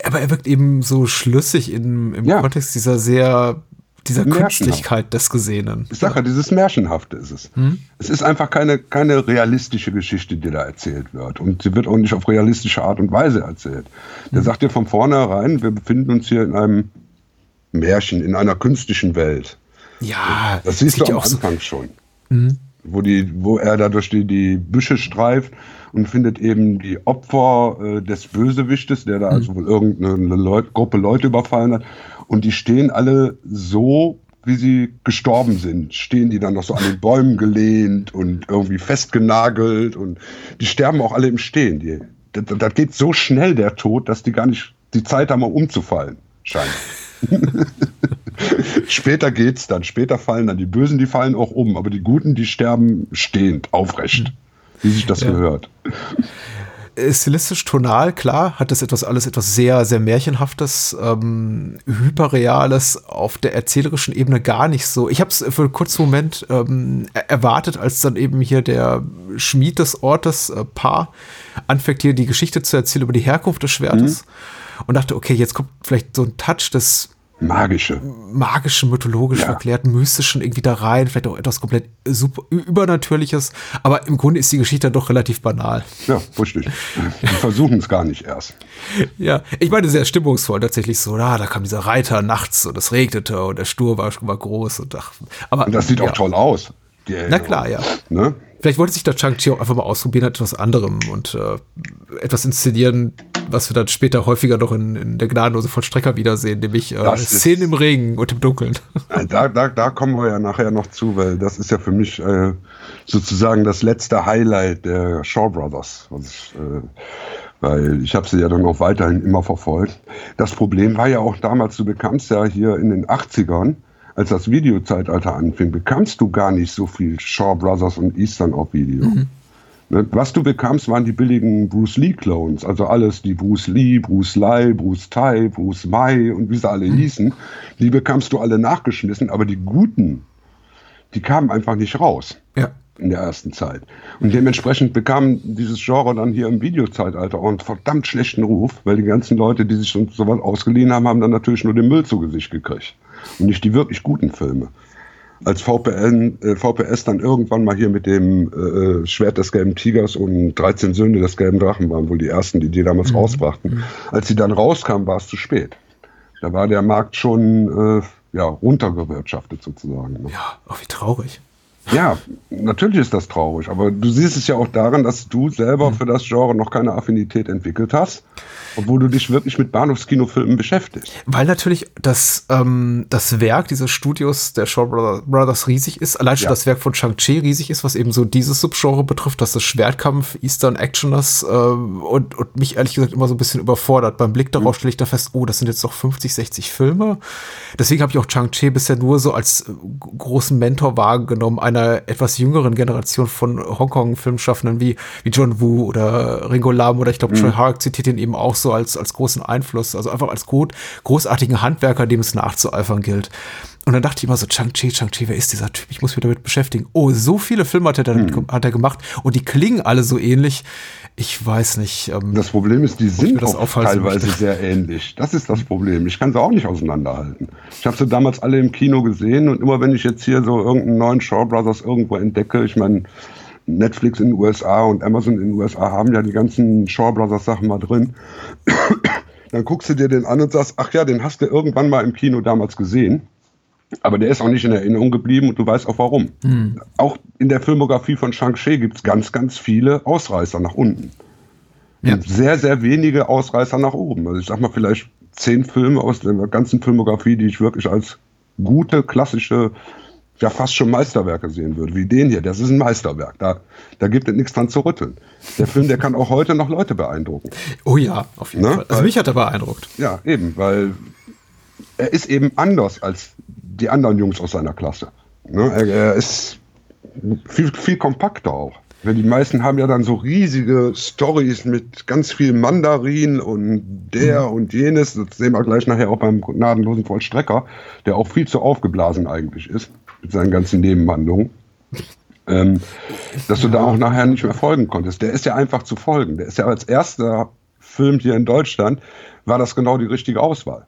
Aber er wirkt eben so schlüssig in, im ja. Kontext dieser sehr dieser Künstlichkeit des Gesehenen. Ich sage ja, dieses Märchenhafte ist es. Hm? Es ist einfach keine, keine realistische Geschichte, die da erzählt wird. Und sie wird auch nicht auf realistische Art und Weise erzählt. Der hm. sagt dir von vornherein, wir befinden uns hier in einem Märchen, in einer künstlichen Welt. Ja, das siehst du am Anfang so. schon. Hm? Wo, die, wo er da durch die, die Büsche streift und findet eben die Opfer äh, des Bösewichtes, der da hm. also wohl irgendeine Leut Gruppe Leute überfallen hat. Und die stehen alle so, wie sie gestorben sind. Stehen die dann noch so an den Bäumen gelehnt und irgendwie festgenagelt und die sterben auch alle im Stehen. Die, das, das geht so schnell, der Tod, dass die gar nicht die Zeit haben, um umzufallen, scheint. später geht's dann, später fallen dann die Bösen, die fallen auch um, aber die Guten, die sterben stehend, aufrecht, wie sich das ja. gehört. Äh, stilistisch, tonal, klar, hat das etwas alles etwas sehr, sehr Märchenhaftes, ähm, Hyperreales, auf der erzählerischen Ebene gar nicht so. Ich habe es für einen kurzen Moment ähm, erwartet, als dann eben hier der Schmied des Ortes, äh, Paar, anfängt hier die Geschichte zu erzählen über die Herkunft des Schwertes. Mhm. Und dachte, okay, jetzt kommt vielleicht so ein Touch des magische. Magischen, mythologisch ja. verklärten, mystischen irgendwie da rein, vielleicht auch etwas komplett super übernatürliches, aber im Grunde ist die Geschichte doch relativ banal. Ja, richtig. Die versuchen es gar nicht erst. Ja, ich meine sehr stimmungsvoll tatsächlich so, ah, da kam dieser Reiter nachts und es regnete und der Stur war, war groß und ach, aber und das sieht ja. auch toll aus. Na klar, ja. Ne? Vielleicht wollte sich der Chang-Chi auch einfach mal ausprobieren, etwas anderem und äh, etwas inszenieren, was wir dann später häufiger noch in, in der gnadenlose Vollstrecker wiedersehen, nämlich äh, Szenen im Regen und im Dunkeln. Da, da, da kommen wir ja nachher noch zu, weil das ist ja für mich äh, sozusagen das letzte Highlight der Shaw Brothers. Ich, äh, weil ich habe sie ja dann auch weiterhin immer verfolgt. Das Problem war ja auch damals, du bekamst ja hier in den 80ern, als das Videozeitalter anfing, bekamst du gar nicht so viel Shaw Brothers und Eastern auf Video. Mhm. Ne, was du bekamst, waren die billigen Bruce Lee-Clones. Also alles, die Bruce Lee, Bruce Lai, Bruce Tai, Bruce Mai und wie sie alle mhm. hießen, die bekamst du alle nachgeschmissen, aber die guten, die kamen einfach nicht raus. Ja. In der ersten Zeit. Und dementsprechend bekam dieses Genre dann hier im Videozeitalter auch einen verdammt schlechten Ruf, weil die ganzen Leute, die sich schon sowas ausgeliehen haben, haben dann natürlich nur den Müll zu Gesicht gekriegt. Und nicht die wirklich guten Filme als VPN, äh, VPS dann irgendwann mal hier mit dem äh, Schwert des gelben Tigers und 13 Söhne des gelben Drachen waren wohl die ersten, die die damals mhm. rausbrachten. Mhm. Als sie dann rauskamen, war es zu spät. Da war der Markt schon äh, ja, runtergewirtschaftet sozusagen. Ne? Ja, auch wie traurig. Ja, natürlich ist das traurig, aber du siehst es ja auch daran, dass du selber mhm. für das Genre noch keine Affinität entwickelt hast obwohl du dich wirklich mit Bahnhofskinofilmen beschäftigst. Weil natürlich das, ähm, das Werk dieses Studios der Shaw Brothers riesig ist, allein schon ja. das Werk von Shang-Chi riesig ist, was eben so dieses Subgenre betrifft, dass das Schwertkampf, Eastern Actioners äh, und, und mich ehrlich gesagt immer so ein bisschen überfordert. Beim Blick darauf mhm. stelle ich da fest, oh, das sind jetzt doch 50, 60 Filme. Deswegen habe ich auch Shang-Chi bisher nur so als großen Mentor wahrgenommen, einer etwas jüngeren Generation von Hongkong-Filmschaffenden wie, wie John Woo oder Ringo Lam oder ich glaube, mhm. Troy Hark zitiert ihn eben auch so als, als großen Einfluss, also einfach als gut, großartigen Handwerker, dem es nachzueifern gilt. Und dann dachte ich immer so, Chang-Chi, Chang-Chi, wer ist dieser Typ? Ich muss mich damit beschäftigen. Oh, so viele Filme hat er, damit, hm. hat er gemacht und die klingen alle so ähnlich. Ich weiß nicht. Ähm, das Problem ist, die sind auch teilweise möchte. sehr ähnlich. Das ist das Problem. Ich kann sie auch nicht auseinanderhalten. Ich habe sie damals alle im Kino gesehen und immer wenn ich jetzt hier so irgendeinen neuen Shaw Brothers irgendwo entdecke, ich meine, Netflix in den USA und Amazon in den USA haben ja die ganzen Shaw Brothers Sachen mal drin. Dann guckst du dir den an und sagst, ach ja, den hast du irgendwann mal im Kino damals gesehen. Aber der ist auch nicht in Erinnerung geblieben und du weißt auch warum. Hm. Auch in der Filmografie von Shang-Chi gibt es ganz, ganz viele Ausreißer nach unten. Ja. Und sehr, sehr wenige Ausreißer nach oben. Also ich sag mal vielleicht zehn Filme aus der ganzen Filmografie, die ich wirklich als gute, klassische ja fast schon Meisterwerke sehen würde, wie den hier. Das ist ein Meisterwerk. Da, da gibt es nichts dran zu rütteln. Der Film, der kann auch heute noch Leute beeindrucken. Oh ja, auf jeden ne? Fall. Also mich hat er beeindruckt. Ja, eben, weil er ist eben anders als die anderen Jungs aus seiner Klasse. Ne? Er, er, ist viel, viel kompakter auch. Weil die meisten haben ja dann so riesige Stories mit ganz viel Mandarin und der mhm. und jenes. Das sehen wir gleich nachher auch beim gnadenlosen Vollstrecker, der auch viel zu aufgeblasen eigentlich ist mit seinen ganzen Nebenwandlungen, ähm, dass du da auch nachher nicht mehr folgen konntest. Der ist ja einfach zu folgen. Der ist ja als erster Film hier in Deutschland, war das genau die richtige Auswahl.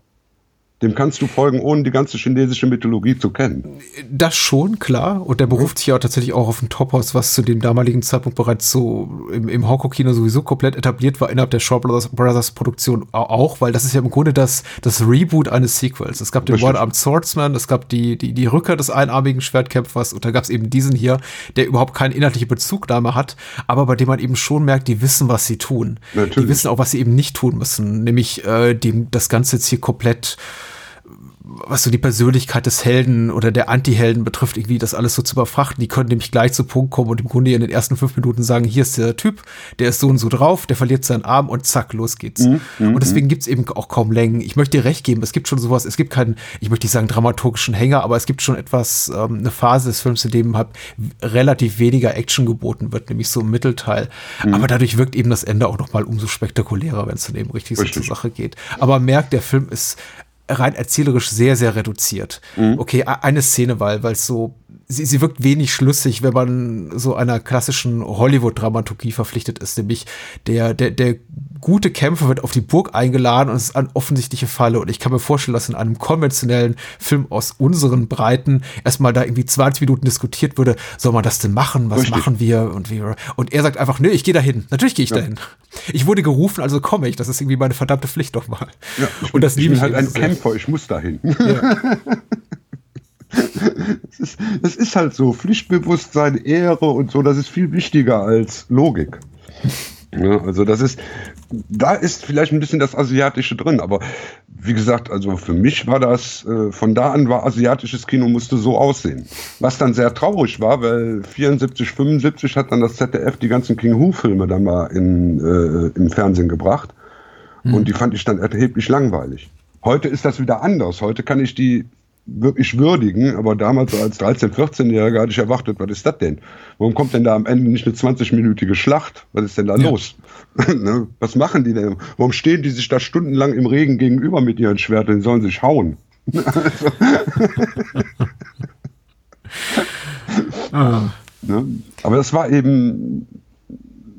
Dem kannst du folgen, ohne die ganze chinesische Mythologie zu kennen. Das schon, klar. Und der beruft sich ja tatsächlich auch auf ein Tophaus, was zu dem damaligen Zeitpunkt bereits so im, im Hongkong-Kino sowieso komplett etabliert war, innerhalb der Shaw Brothers, Brothers Produktion auch, weil das ist ja im Grunde das, das Reboot eines Sequels. Es gab den One-Armed Swordsman, es gab die, die, die Rückkehr des einarmigen Schwertkämpfers und da gab es eben diesen hier, der überhaupt keine inhaltliche Bezugnahme hat, aber bei dem man eben schon merkt, die wissen, was sie tun. Natürlich. Die wissen auch, was sie eben nicht tun müssen, nämlich äh, dem das Ganze jetzt hier komplett was so die Persönlichkeit des Helden oder der Anti-Helden betrifft, irgendwie das alles so zu überfrachten. Die können nämlich gleich zu Punkt kommen und im Grunde in den ersten fünf Minuten sagen, hier ist der Typ, der ist so und so drauf, der verliert seinen Arm und zack, los geht's. Mhm, und deswegen gibt's eben auch kaum Längen. Ich möchte dir recht geben, es gibt schon sowas, es gibt keinen, ich möchte nicht sagen dramaturgischen Hänger, aber es gibt schon etwas, ähm, eine Phase des Films, in dem halt relativ weniger Action geboten wird, nämlich so im Mittelteil. Mhm. Aber dadurch wirkt eben das Ende auch noch mal umso spektakulärer, wenn es dann eben richtig, richtig. so zur Sache geht. Aber merkt, der Film ist rein erzählerisch sehr, sehr reduziert. Mhm. Okay, eine Szene, weil, weil es so, sie, sie wirkt wenig schlüssig, wenn man so einer klassischen Hollywood-Dramaturgie verpflichtet ist, nämlich der, der, der gute Kämpfer wird auf die Burg eingeladen und es ist eine offensichtliche Falle. Und ich kann mir vorstellen, dass in einem konventionellen Film aus unseren Breiten erstmal da irgendwie 20 Minuten diskutiert würde, soll man das denn machen? Was Richtig. machen wir? Und, wie, und er sagt einfach, nee, ich gehe dahin. Natürlich gehe ich ja. dahin. Ich wurde gerufen, also komme ich. Das ist irgendwie meine verdammte Pflicht doch mal. Ja, und das ich bin halt ein Kämpfer, ich muss dahin. Ja. das, ist, das ist halt so. Pflichtbewusstsein, Ehre und so, das ist viel wichtiger als Logik. Ja, also das ist, da ist vielleicht ein bisschen das Asiatische drin, aber wie gesagt, also für mich war das, äh, von da an war asiatisches Kino musste so aussehen. Was dann sehr traurig war, weil 74, 75 hat dann das ZDF die ganzen King Hu-Filme dann mal in, äh, im Fernsehen gebracht. Mhm. Und die fand ich dann erheblich langweilig. Heute ist das wieder anders. Heute kann ich die wirklich würdigen, aber damals als 13-, 14-Jähriger hatte ich erwartet, was ist das denn? Warum kommt denn da am Ende nicht eine 20-minütige Schlacht? Was ist denn da ja. los? ne? Was machen die denn? Warum stehen die sich da stundenlang im Regen gegenüber mit ihren Schwertern? Die sollen sich hauen. also. ah. ne? Aber das war eben,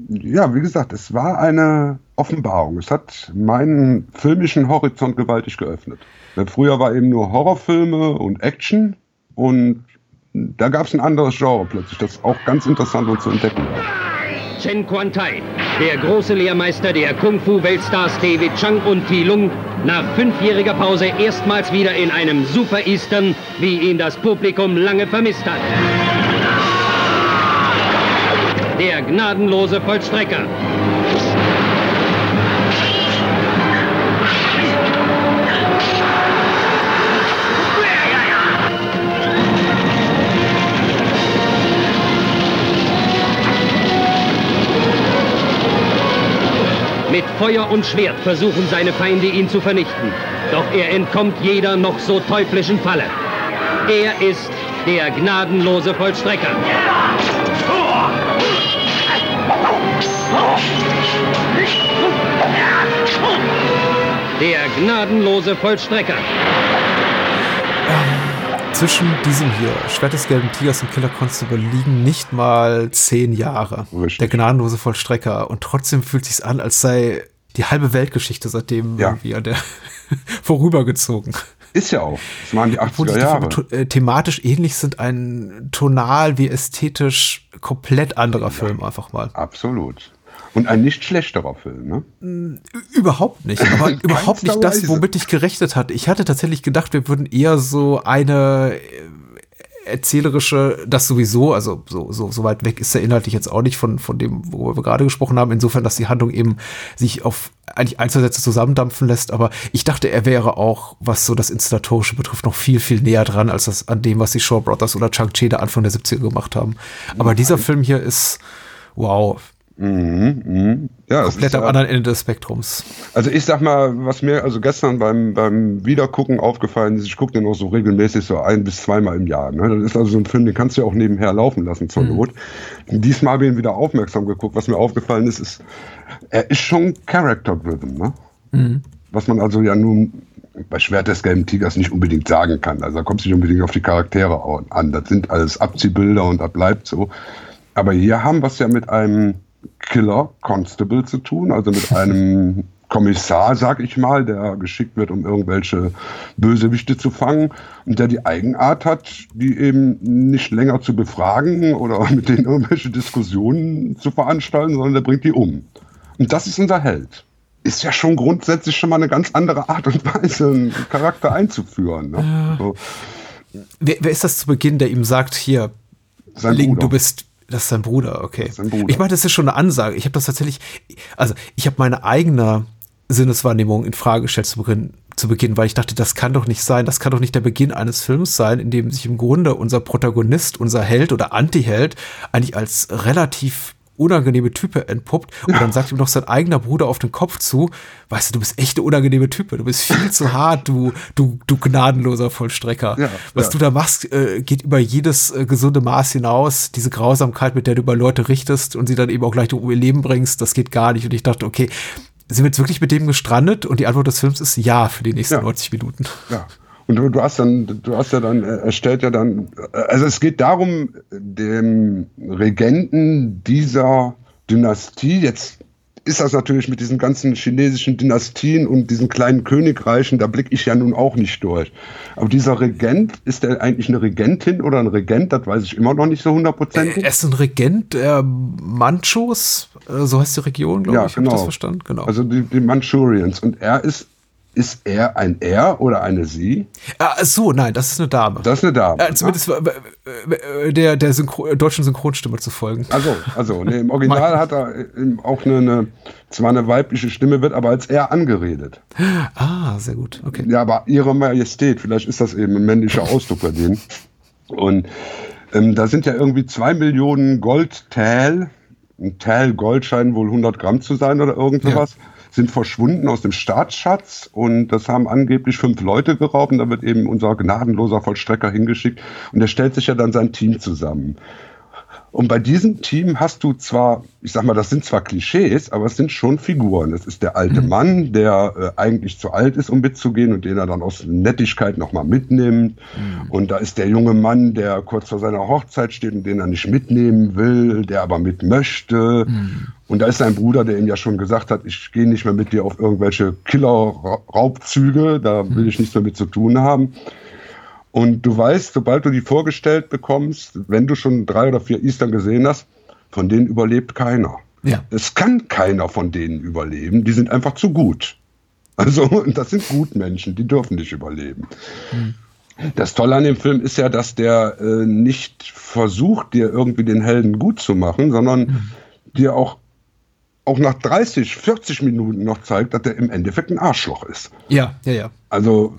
ja, wie gesagt, es war eine Offenbarung. Es hat meinen filmischen Horizont gewaltig geöffnet. Früher war eben nur Horrorfilme und Action und da gab es ein anderes Genre plötzlich, das auch ganz interessant und zu entdecken war. Chen Quan-Tai, der große Lehrmeister der Kung-Fu-Weltstars David Chang und Ti Lung, nach fünfjähriger Pause erstmals wieder in einem Super Eastern, wie ihn das Publikum lange vermisst hat. Der gnadenlose Vollstrecker. Feuer und Schwert versuchen seine Feinde ihn zu vernichten. Doch er entkommt jeder noch so teuflischen Falle. Er ist der gnadenlose Vollstrecker. Der gnadenlose Vollstrecker. zwischen diesem hier, Schwert des gelben Tigers und Killer Constable, liegen nicht mal zehn Jahre. Richtig. Der gnadenlose Vollstrecker. Und trotzdem fühlt sich an, als sei die halbe Weltgeschichte seitdem ja. irgendwie an der vorübergezogen. Ist ja auch. Das waren die 80er Jahre. Äh, thematisch ähnlich sind ein tonal wie ästhetisch komplett anderer ja. Film einfach mal. Absolut. Und ein nicht schlechterer Film, ne? Überhaupt nicht. Aber überhaupt nicht das, womit ich gerechnet hatte. Ich hatte tatsächlich gedacht, wir würden eher so eine äh, erzählerische, das sowieso, also so, so, so weit weg ist er inhaltlich jetzt auch nicht von, von dem, worüber wir gerade gesprochen haben, insofern, dass die Handlung eben sich auf eigentlich Einzelsätze zusammendampfen lässt, aber ich dachte, er wäre auch, was so das Inszenatorische betrifft, noch viel, viel näher dran, als das an dem, was die Shaw Brothers oder Chang Chi da Anfang der 70er gemacht haben. Aber Nein. dieser Film hier ist, wow, Mhm, mh. Ja, Komplett am ja, anderen Ende des Spektrums. Also ich sag mal, was mir also gestern beim, beim Wiedergucken aufgefallen ist, ich gucke den auch so regelmäßig so ein bis zweimal im Jahr. Ne? Das ist also so ein Film, den kannst du ja auch nebenher laufen lassen zur mhm. Not. Diesmal habe ich ihn wieder aufmerksam geguckt. Was mir aufgefallen ist, ist, er ist schon character-driven. Ne? Mhm. Was man also ja nun bei Schwert des gelben Tigers nicht unbedingt sagen kann. Also da kommt es nicht unbedingt auf die Charaktere an. Das sind alles Abziehbilder und das bleibt so. Aber hier haben wir es ja mit einem Killer Constable zu tun, also mit einem Kommissar, sag ich mal, der geschickt wird, um irgendwelche Bösewichte zu fangen und der die Eigenart hat, die eben nicht länger zu befragen oder mit denen irgendwelche Diskussionen zu veranstalten, sondern der bringt die um. Und das ist unser Held. Ist ja schon grundsätzlich schon mal eine ganz andere Art und Weise, einen Charakter einzuführen. Ne? Ja. So. Wer, wer, ist das zu Beginn, der ihm sagt, hier, Link, du bist das ist sein Bruder, okay. Sein Bruder. Ich meine, das ist schon eine Ansage. Ich habe das tatsächlich, also ich habe meine eigene Sinneswahrnehmung in Frage gestellt zu Beginn. zu Beginn, weil ich dachte, das kann doch nicht sein, das kann doch nicht der Beginn eines Films sein, in dem sich im Grunde unser Protagonist, unser Held oder Anti-Held eigentlich als relativ unangenehme Type entpuppt und dann sagt ihm noch sein eigener Bruder auf den Kopf zu, weißt du, du bist echt eine unangenehme Type, du bist viel zu hart, du, du, du gnadenloser Vollstrecker. Ja, Was ja. du da machst, äh, geht über jedes äh, gesunde Maß hinaus, diese Grausamkeit, mit der du über Leute richtest und sie dann eben auch gleich um ihr Leben bringst, das geht gar nicht und ich dachte, okay, sind wir jetzt wirklich mit dem gestrandet? Und die Antwort des Films ist ja für die nächsten ja. 90 Minuten. Ja. Und du, du, hast dann, du hast ja dann, er stellt ja dann, also es geht darum, dem Regenten dieser Dynastie, jetzt ist das natürlich mit diesen ganzen chinesischen Dynastien und diesen kleinen Königreichen, da blicke ich ja nun auch nicht durch. Aber dieser Regent, ist der eigentlich eine Regentin oder ein Regent? Das weiß ich immer noch nicht so hundertprozentig. Er ist ein Regent der Manchus, äh, so heißt die Region, glaube ja, ich. Genau. Habe das verstanden? Genau. Also die, die Manchurians. Und er ist ist er ein Er oder eine Sie? Ah, so, nein, das ist eine Dame. Das ist eine Dame. Äh, zumindest äh, der, der Synchro deutschen Synchronstimme zu folgen. Also, also nee, im Original hat er auch eine, eine, zwar eine weibliche Stimme, wird aber als Er angeredet. Ah, sehr gut, okay. Ja, aber Ihre Majestät, vielleicht ist das eben ein männlicher Ausdruck bei denen. Und ähm, da sind ja irgendwie zwei Millionen Goldtäl, ein Täl Gold scheinen wohl 100 Gramm zu sein oder irgend sowas. Ja sind verschwunden aus dem Staatsschatz und das haben angeblich fünf Leute geraubt da wird eben unser gnadenloser Vollstrecker hingeschickt und der stellt sich ja dann sein Team zusammen. Und bei diesem Team hast du zwar, ich sag mal, das sind zwar Klischees, aber es sind schon Figuren. Es ist der alte mhm. Mann, der äh, eigentlich zu alt ist, um mitzugehen und den er dann aus Nettigkeit nochmal mitnimmt. Mhm. Und da ist der junge Mann, der kurz vor seiner Hochzeit steht und den er nicht mitnehmen will, der aber mit möchte. Mhm. Und da ist sein Bruder, der ihm ja schon gesagt hat, ich gehe nicht mehr mit dir auf irgendwelche Killer-Raubzüge, da will mhm. ich nichts mehr mit zu tun haben. Und du weißt, sobald du die vorgestellt bekommst, wenn du schon drei oder vier Eastern gesehen hast, von denen überlebt keiner. Ja. Es kann keiner von denen überleben, die sind einfach zu gut. Also, das sind Gutmenschen, die dürfen nicht überleben. Mhm. Das Tolle an dem Film ist ja, dass der äh, nicht versucht, dir irgendwie den Helden gut zu machen, sondern mhm. dir auch auch nach 30, 40 Minuten noch zeigt, dass der im Endeffekt ein Arschloch ist. Ja, ja, ja. Also,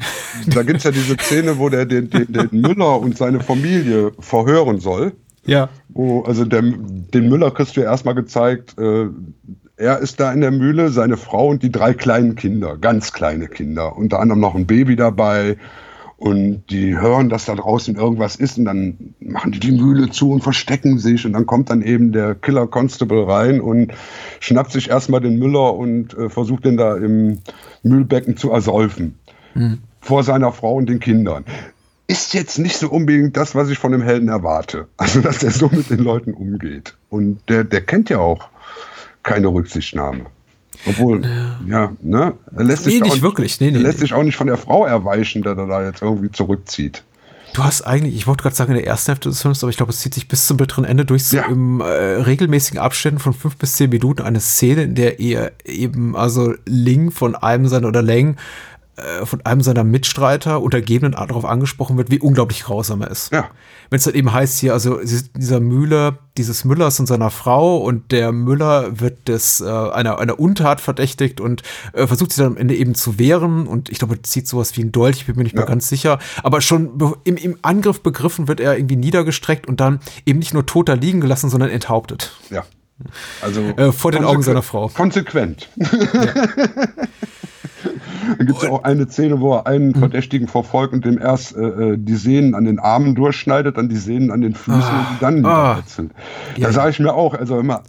da gibt es ja diese Szene, wo der den, den, den, Müller und seine Familie verhören soll. Ja. Wo, also der, den Müller kriegst du ja erstmal gezeigt, äh, er ist da in der Mühle, seine Frau und die drei kleinen Kinder, ganz kleine Kinder, unter anderem noch ein Baby dabei und die hören, dass da draußen irgendwas ist und dann machen die die Mühle zu und verstecken sich und dann kommt dann eben der Killer Constable rein und schnappt sich erstmal den Müller und äh, versucht den da im Mühlbecken zu ersäufen. Mhm. Vor seiner Frau und den Kindern. Ist jetzt nicht so unbedingt das, was ich von dem Helden erwarte. Also, dass er so mit den Leuten umgeht. Und der, der kennt ja auch keine Rücksichtnahme. Obwohl, ja, ne? Er lässt, nee, sich, nicht auch, wirklich. Nee, nee, lässt sich auch nicht von der Frau erweichen, der da jetzt irgendwie zurückzieht. Du hast eigentlich, ich wollte gerade sagen in der ersten Hälfte des Films, aber ich glaube, es zieht sich bis zum bitteren Ende durch, so ja. im äh, regelmäßigen Abständen von fünf bis zehn Minuten eine Szene, in der er eben, also Ling von einem seiner oder Leng äh, von einem seiner Mitstreiter, Untergebenen darauf angesprochen wird, wie unglaublich grausam er ist. Ja. Wenn es dann eben heißt hier, also dieser Müller, dieses Müllers und seiner Frau und der Müller wird des äh, einer, einer Untat verdächtigt und äh, versucht sich dann am Ende eben zu wehren und ich glaube, zieht sowas wie ein Dolch, ich bin mir nicht ja. mehr ganz sicher, aber schon im, im Angriff begriffen wird er irgendwie niedergestreckt und dann eben nicht nur tot da liegen gelassen, sondern enthauptet. Ja. Also äh, vor den Augen seiner Frau. Konsequent. Ja. Da gibt es auch eine Szene, wo er einen hm. Verdächtigen verfolgt und dem erst äh, äh, die Sehnen an den Armen durchschneidet, dann die Sehnen an den Füßen ah, und dann ah, Da ja. sage ich mir auch, also immer,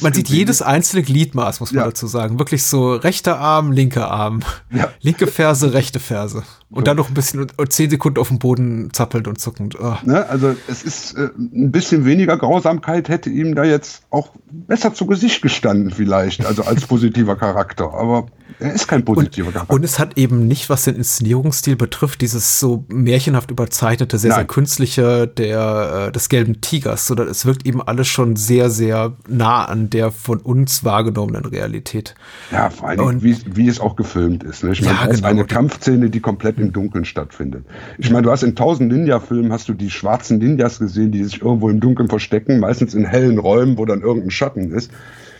man sieht jedes einzelne Gliedmaß, muss man ja. dazu sagen. Wirklich so rechter Arm, linker Arm. Ja. Linke Ferse, rechte Ferse. Und so. dann noch ein bisschen zehn Sekunden auf dem Boden zappelnd und zuckend. Oh. Ne, also es ist äh, ein bisschen weniger Grausamkeit hätte ihm da jetzt auch besser zu Gesicht gestanden vielleicht, also als positiver Charakter. Aber er ist kein positiver und, Charakter. Und es hat eben nicht, was den Inszenierungsstil betrifft, dieses so märchenhaft überzeichnete, sehr, Nein. sehr künstliche der, äh, des gelben Tigers, sondern es wirkt eben alles schon sehr, sehr nah an der von uns wahrgenommenen Realität. Ja, vor allem, und, wie, wie es auch gefilmt ist. Ne? Ich meine, ja, genau. eine Kampfszene, die komplett im Dunkeln stattfindet. Ich meine, du hast in tausend Ninja-Filmen hast du die schwarzen Ninjas gesehen, die sich irgendwo im Dunkeln verstecken, meistens in hellen Räumen, wo dann irgendein Schatten ist.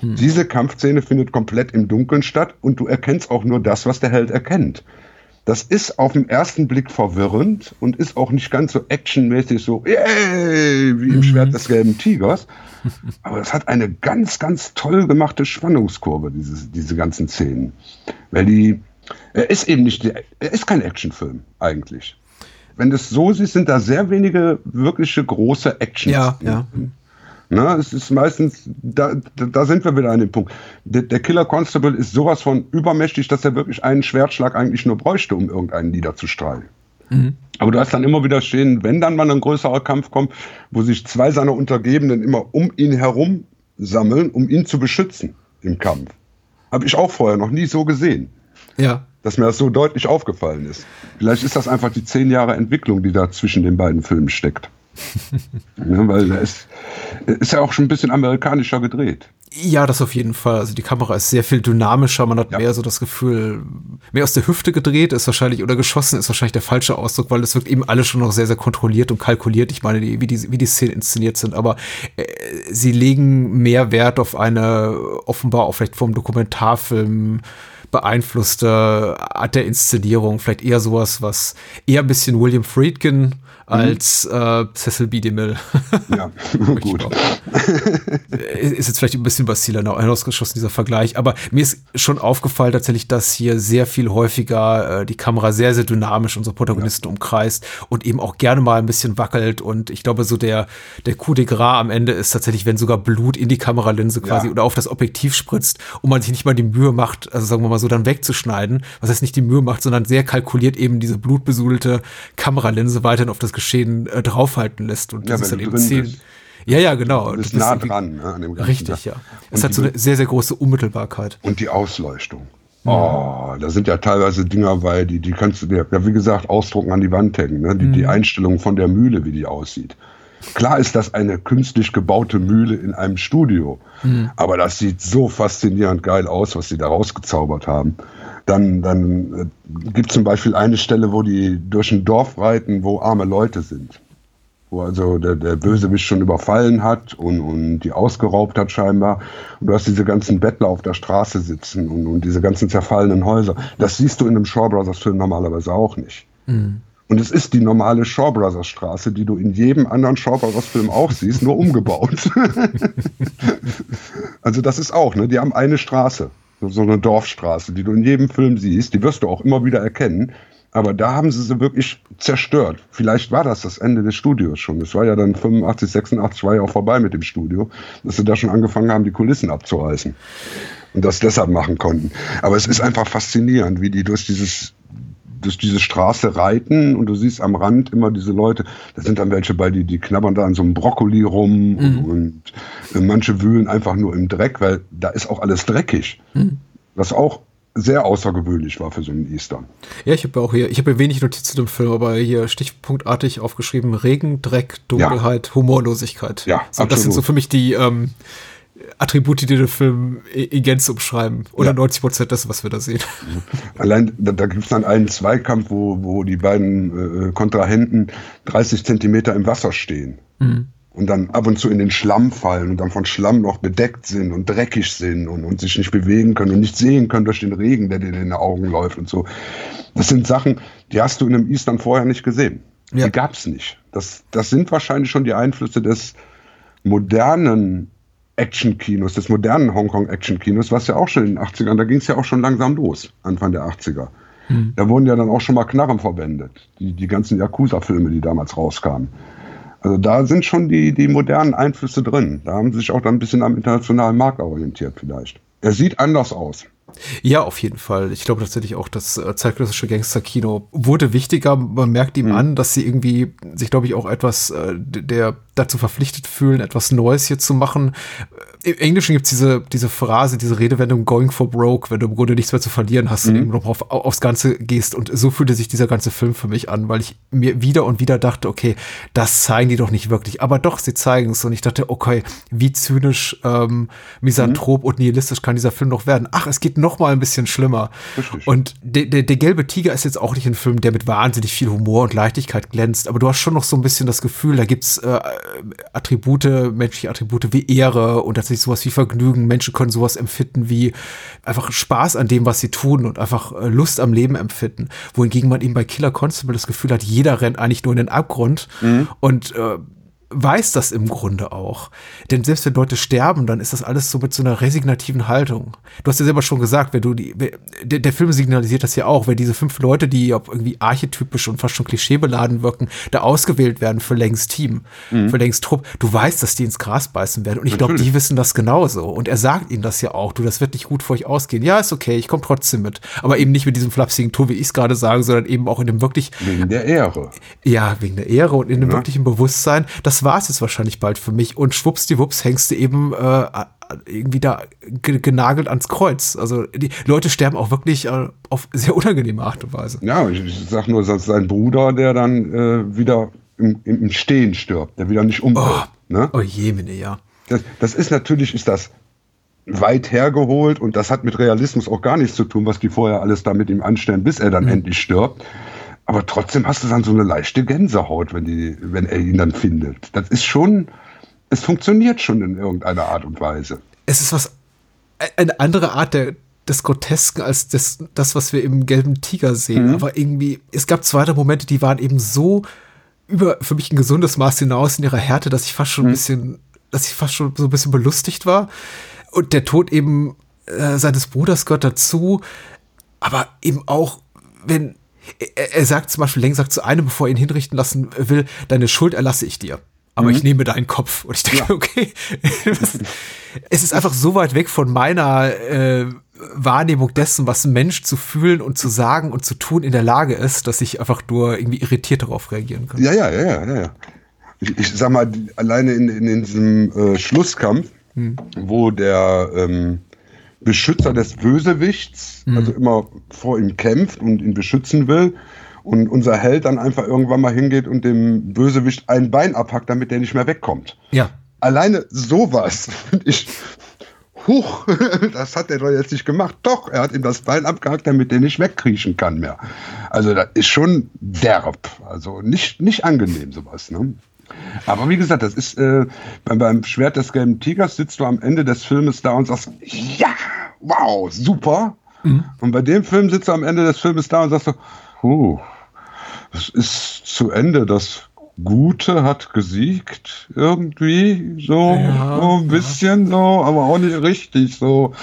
Hm. Diese Kampfszene findet komplett im Dunkeln statt und du erkennst auch nur das, was der Held erkennt. Das ist auf den ersten Blick verwirrend und ist auch nicht ganz so actionmäßig so, yay, wie im mhm. Schwert des gelben Tigers. Aber es hat eine ganz, ganz toll gemachte Spannungskurve, diese, diese ganzen Szenen. Weil die, er ist eben nicht, er ist kein Actionfilm eigentlich. Wenn du es so siehst, sind da sehr wenige wirkliche große Action. Ja, ja. Na, es ist meistens, da, da sind wir wieder an dem Punkt. Der, der, Killer Constable ist sowas von übermächtig, dass er wirklich einen Schwertschlag eigentlich nur bräuchte, um irgendeinen niederzustreichen. Mhm. Aber du hast dann immer wieder stehen, wenn dann mal ein größerer Kampf kommt, wo sich zwei seiner Untergebenen immer um ihn herum sammeln, um ihn zu beschützen im Kampf. Habe ich auch vorher noch nie so gesehen. Ja. Dass mir das so deutlich aufgefallen ist. Vielleicht ist das einfach die zehn Jahre Entwicklung, die da zwischen den beiden Filmen steckt. Ja, weil es ist ja auch schon ein bisschen amerikanischer gedreht. Ja, das auf jeden Fall. Also die Kamera ist sehr viel dynamischer. Man hat ja. mehr so das Gefühl, mehr aus der Hüfte gedreht ist wahrscheinlich oder geschossen ist wahrscheinlich der falsche Ausdruck, weil es wirkt eben alles schon noch sehr, sehr kontrolliert und kalkuliert. Ich meine, wie die, wie die Szenen inszeniert sind. Aber äh, sie legen mehr Wert auf eine offenbar auch vielleicht vom Dokumentarfilm beeinflusste Art der Inszenierung. Vielleicht eher sowas, was eher ein bisschen William Friedkin Mhm. als äh, Cecil B. DeMille. Ja, gut. ist jetzt vielleicht ein bisschen bei Steel hinausgeschossen, dieser Vergleich, aber mir ist schon aufgefallen tatsächlich, dass hier sehr viel häufiger äh, die Kamera sehr, sehr dynamisch unsere Protagonisten ja. umkreist und eben auch gerne mal ein bisschen wackelt und ich glaube, so der, der Coup de Gras am Ende ist tatsächlich, wenn sogar Blut in die Kameralinse quasi ja. oder auf das Objektiv spritzt und man sich nicht mal die Mühe macht, also sagen wir mal so, dann wegzuschneiden, was heißt nicht die Mühe macht, sondern sehr kalkuliert eben diese blutbesudelte Kameralinse weiterhin auf das Geschehen äh, draufhalten lässt. Und ja, das ist dann eben zehn. Ja, ja, genau. Du bist nah dran ne, an dem Ganzen. Richtig, ja. Es hat so eine sehr, sehr große Unmittelbarkeit. Und die Ausleuchtung. Oh, da sind ja teilweise Dinger bei, die, die kannst du dir, ja, wie gesagt, ausdrucken an die Wand hängen. Ne? Die, mhm. die Einstellung von der Mühle, wie die aussieht. Klar ist das eine künstlich gebaute Mühle in einem Studio. Mhm. Aber das sieht so faszinierend geil aus, was sie da rausgezaubert haben. Dann, dann äh, gibt es zum Beispiel eine Stelle, wo die durch ein Dorf reiten, wo arme Leute sind. Wo also der, der Bösewicht schon überfallen hat und, und die ausgeraubt hat scheinbar. Und du hast diese ganzen Bettler auf der Straße sitzen und, und diese ganzen zerfallenen Häuser. Das siehst du in einem Shaw Brothers Film normalerweise auch nicht. Mhm. Und es ist die normale Shaw Brothers Straße, die du in jedem anderen Shaw Brothers Film auch siehst, nur umgebaut. also das ist auch, ne? Die haben eine Straße so eine Dorfstraße, die du in jedem Film siehst, die wirst du auch immer wieder erkennen. Aber da haben sie sie wirklich zerstört. Vielleicht war das das Ende des Studios schon. Es war ja dann 85, 86 war ja auch vorbei mit dem Studio, dass sie da schon angefangen haben, die Kulissen abzureißen. Und das deshalb machen konnten. Aber es ist einfach faszinierend, wie die durch dieses durch diese Straße reiten und du siehst am Rand immer diese Leute, da sind dann welche bei, die, die knabbern da an so einem Brokkoli rum mhm. und, und, manche wühlen einfach nur im Dreck, weil da ist auch alles dreckig. Mhm. Was auch sehr außergewöhnlich war für so einen Eastern. Ja, ich habe auch hier, ich habe wenig Notizen im Film, aber hier stichpunktartig aufgeschrieben: Regen, Dreck, Dunkelheit, ja. Humorlosigkeit. Ja, so, das sind so für mich die ähm, Attribute, die den Film in Gänze umschreiben. Oder ja. 90 Prozent dessen, was wir da sehen. Allein, da, da gibt es dann einen Zweikampf, wo, wo die beiden äh, Kontrahenten 30 Zentimeter im Wasser stehen. Mhm. Und dann ab und zu in den Schlamm fallen und dann von Schlamm noch bedeckt sind und dreckig sind und, und sich nicht bewegen können und nicht sehen können durch den Regen, der dir in den Augen läuft und so. Das sind Sachen, die hast du in einem Eastern vorher nicht gesehen. Ja. Die gab's nicht. Das, das sind wahrscheinlich schon die Einflüsse des modernen Action-Kinos, des modernen Hongkong-Action-Kinos, was ja auch schon in den 80ern, da ging es ja auch schon langsam los, Anfang der 80er. Hm. Da wurden ja dann auch schon mal Knarren verwendet, die, die ganzen Yakuza-Filme, die damals rauskamen. Also da sind schon die, die modernen Einflüsse drin. Da haben sie sich auch dann ein bisschen am internationalen Markt orientiert vielleicht. Er sieht anders aus. Ja, auf jeden Fall. Ich glaube tatsächlich auch, das äh, zeitgenössische Gangster-Kino wurde wichtiger. Man merkt ihm mhm. an, dass sie irgendwie sich, glaube ich, auch etwas äh, der dazu verpflichtet fühlen, etwas Neues hier zu machen. Im Englischen gibt es diese, diese Phrase, diese Redewendung going for broke, wenn du im Grunde nichts mehr zu verlieren hast mhm. und eben noch auf, aufs Ganze gehst. Und so fühlte sich dieser ganze Film für mich an, weil ich mir wieder und wieder dachte, okay, das zeigen die doch nicht wirklich. Aber doch, sie zeigen es. Und ich dachte, okay, wie zynisch, ähm, misanthrop mhm. und nihilistisch kann dieser Film noch werden. Ach, es geht noch mal ein bisschen schlimmer. Richtig. Und der, der, der gelbe Tiger ist jetzt auch nicht ein Film, der mit wahnsinnig viel Humor und Leichtigkeit glänzt. Aber du hast schon noch so ein bisschen das Gefühl, da gibt's äh, Attribute, menschliche Attribute wie Ehre und tatsächlich tatsächlich sowas wie Vergnügen. Menschen können sowas empfinden wie einfach Spaß an dem, was sie tun und einfach äh, Lust am Leben empfinden. Wohingegen man eben bei Killer Constable das Gefühl hat, jeder rennt eigentlich nur in den Abgrund mhm. und äh, weiß das im Grunde auch. Denn selbst wenn Leute sterben, dann ist das alles so mit so einer resignativen Haltung. Du hast ja selber schon gesagt, wenn du die, der, der Film signalisiert das ja auch, wenn diese fünf Leute, die irgendwie archetypisch und fast schon klischeebeladen wirken, da ausgewählt werden für längst Team, mhm. für längst Trupp, du weißt, dass die ins Gras beißen werden. Und ich glaube, die wissen das genauso. Und er sagt ihnen das ja auch, du, das wird nicht gut für euch ausgehen. Ja, ist okay, ich komme trotzdem mit. Aber eben nicht mit diesem flapsigen Ton, wie ich es gerade sage, sondern eben auch in dem wirklich. Wegen der Ehre. Ja, wegen der Ehre und in dem ja. wirklichen Bewusstsein, das war es jetzt wahrscheinlich bald für mich. Und schwuppsdiwupps hängst du eben äh, irgendwie da genagelt ans Kreuz. Also die Leute sterben auch wirklich äh, auf sehr unangenehme Art und Weise. Ja, ich sag nur, dass sein Bruder, der dann äh, wieder im, im, Stehen stirbt, der wieder nicht umfällt. Oh, ne? oh je, meine, ja. Das, das ist natürlich, ist das weit hergeholt und das hat mit Realismus auch gar nichts zu tun, was die vorher alles da mit ihm anstellen, bis er dann mhm. endlich stirbt. Aber trotzdem hast du dann so eine leichte Gänsehaut, wenn, die, wenn er ihn dann findet. Das ist schon, es funktioniert schon in irgendeiner Art und Weise. Es ist was, eine andere Art der, des Grotesken als das, das, was wir im gelben Tiger sehen. Mhm. Aber irgendwie, es gab zweite Momente, die waren eben so über für mich ein gesundes Maß hinaus in ihrer Härte, dass ich fast schon ein mhm. bisschen, dass ich fast schon so ein bisschen belustigt war. Und der Tod eben äh, seines Bruders gehört dazu. Aber eben auch, wenn er, er sagt zum Beispiel, Leng sagt zu einem, bevor er ihn hinrichten lassen will, deine Schuld erlasse ich dir. Aber mhm. ich nehme deinen Kopf. Und ich denke, ja. okay, es ist einfach so weit weg von meiner äh, Wahrnehmung dessen, was ein Mensch zu fühlen und zu sagen und zu tun in der Lage ist, dass ich einfach nur irgendwie irritiert darauf reagieren kann. Ja, ja, ja, ja, ja. Ich, ich sag mal, alleine in, in diesem äh, Schlusskampf, hm. wo der ähm, Beschützer des Bösewichts, mhm. also immer vor ihm kämpft und ihn beschützen will. Und unser Held dann einfach irgendwann mal hingeht und dem Bösewicht ein Bein abhackt, damit der nicht mehr wegkommt. Ja. Alleine sowas finde ich. Huch, das hat er doch jetzt nicht gemacht. Doch, er hat ihm das Bein abgehackt, damit der nicht wegkriechen kann mehr. Also das ist schon derb. Also nicht, nicht angenehm sowas. Ne? Aber wie gesagt, das ist äh, beim, beim Schwert des gelben Tigers sitzt du am Ende des Filmes da und sagst, ja, wow, super. Mhm. Und bei dem Film sitzt du am Ende des Filmes da und sagst so, huh, es ist zu Ende, das Gute hat gesiegt, irgendwie, so, ja, so ein bisschen ja. so, aber auch nicht richtig so.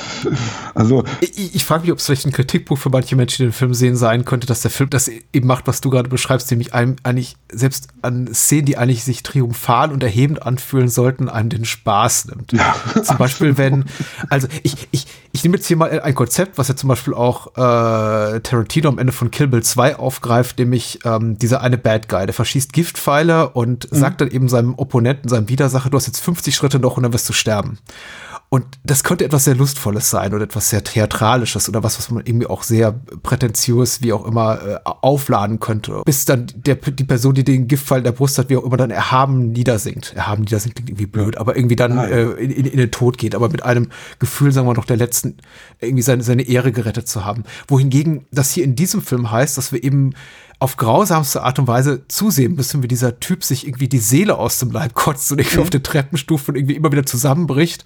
Also. Ich, ich frage mich, ob es vielleicht ein Kritikpunkt für manche Menschen, die den Film sehen, sein könnte, dass der Film das eben macht, was du gerade beschreibst, nämlich einem eigentlich, selbst an Szenen, die eigentlich sich triumphal und erhebend anfühlen sollten, einem den Spaß nimmt. Ja, zum Beispiel, wenn, also ich, ich, ich nehme jetzt hier mal ein Konzept, was ja zum Beispiel auch äh, Tarantino am Ende von Kill Bill 2 aufgreift, nämlich ähm, dieser eine Bad Guy, der verschießt Giftpfeile und mhm. sagt dann eben seinem Opponenten, seinem Widersacher, du hast jetzt 50 Schritte noch und dann wirst du sterben. Und das könnte etwas sehr Lustvolles sein oder etwas sehr Theatralisches oder was, was man irgendwie auch sehr prätentiös, wie auch immer, äh, aufladen könnte. Bis dann der, die Person, die den Giftfall in der Brust hat, wie auch immer, dann erhaben niedersinkt. Erhaben niedersinkt klingt irgendwie blöd, aber irgendwie dann äh, in, in, in, den Tod geht, aber mit einem Gefühl, sagen wir noch, der letzten, irgendwie seine, seine Ehre gerettet zu haben. Wohingegen das hier in diesem Film heißt, dass wir eben auf grausamste Art und Weise zusehen müssen, wie dieser Typ sich irgendwie die Seele aus dem Leib kotzt und irgendwie mhm. auf der Treppenstufe und irgendwie immer wieder zusammenbricht,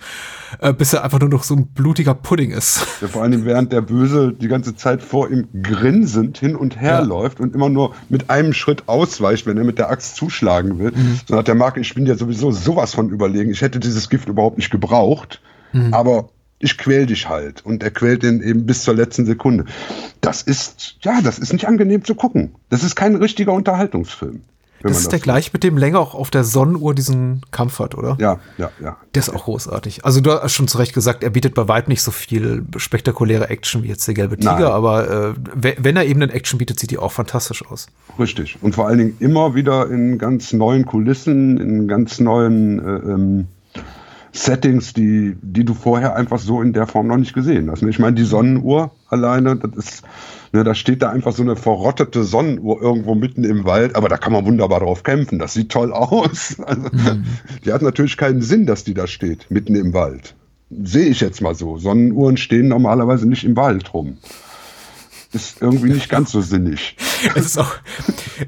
äh, bis er einfach nur noch so ein blutiger Pudding ist. Ja, vor allem während der Böse die ganze Zeit vor ihm grinsend hin und her ja. läuft und immer nur mit einem Schritt ausweicht, wenn er mit der Axt zuschlagen will. Mhm. So hat der Marke, ich bin ja sowieso sowas von überlegen. Ich hätte dieses Gift überhaupt nicht gebraucht. Mhm. Aber ich quäl dich halt. Und er quält den eben bis zur letzten Sekunde. Das ist, ja, das ist nicht angenehm zu gucken. Das ist kein richtiger Unterhaltungsfilm. Das ist das der so gleich, mit dem länger auch auf der Sonnenuhr diesen Kampf hat, oder? Ja, ja, ja. Der ist auch großartig. Also du hast schon zu Recht gesagt, er bietet bei weitem nicht so viel spektakuläre Action wie jetzt der gelbe Tiger, Nein. aber äh, wenn er eben einen Action bietet, sieht die auch fantastisch aus. Richtig. Und vor allen Dingen immer wieder in ganz neuen Kulissen, in ganz neuen äh, ähm, Settings, die, die du vorher einfach so in der Form noch nicht gesehen hast. Ich meine, die Sonnenuhr alleine, das ist, ne, da steht da einfach so eine verrottete Sonnenuhr irgendwo mitten im Wald, aber da kann man wunderbar drauf kämpfen. Das sieht toll aus. Also, mhm. Die hat natürlich keinen Sinn, dass die da steht, mitten im Wald. Sehe ich jetzt mal so. Sonnenuhren stehen normalerweise nicht im Wald rum. Ist irgendwie nicht ganz so sinnig. es ist auch,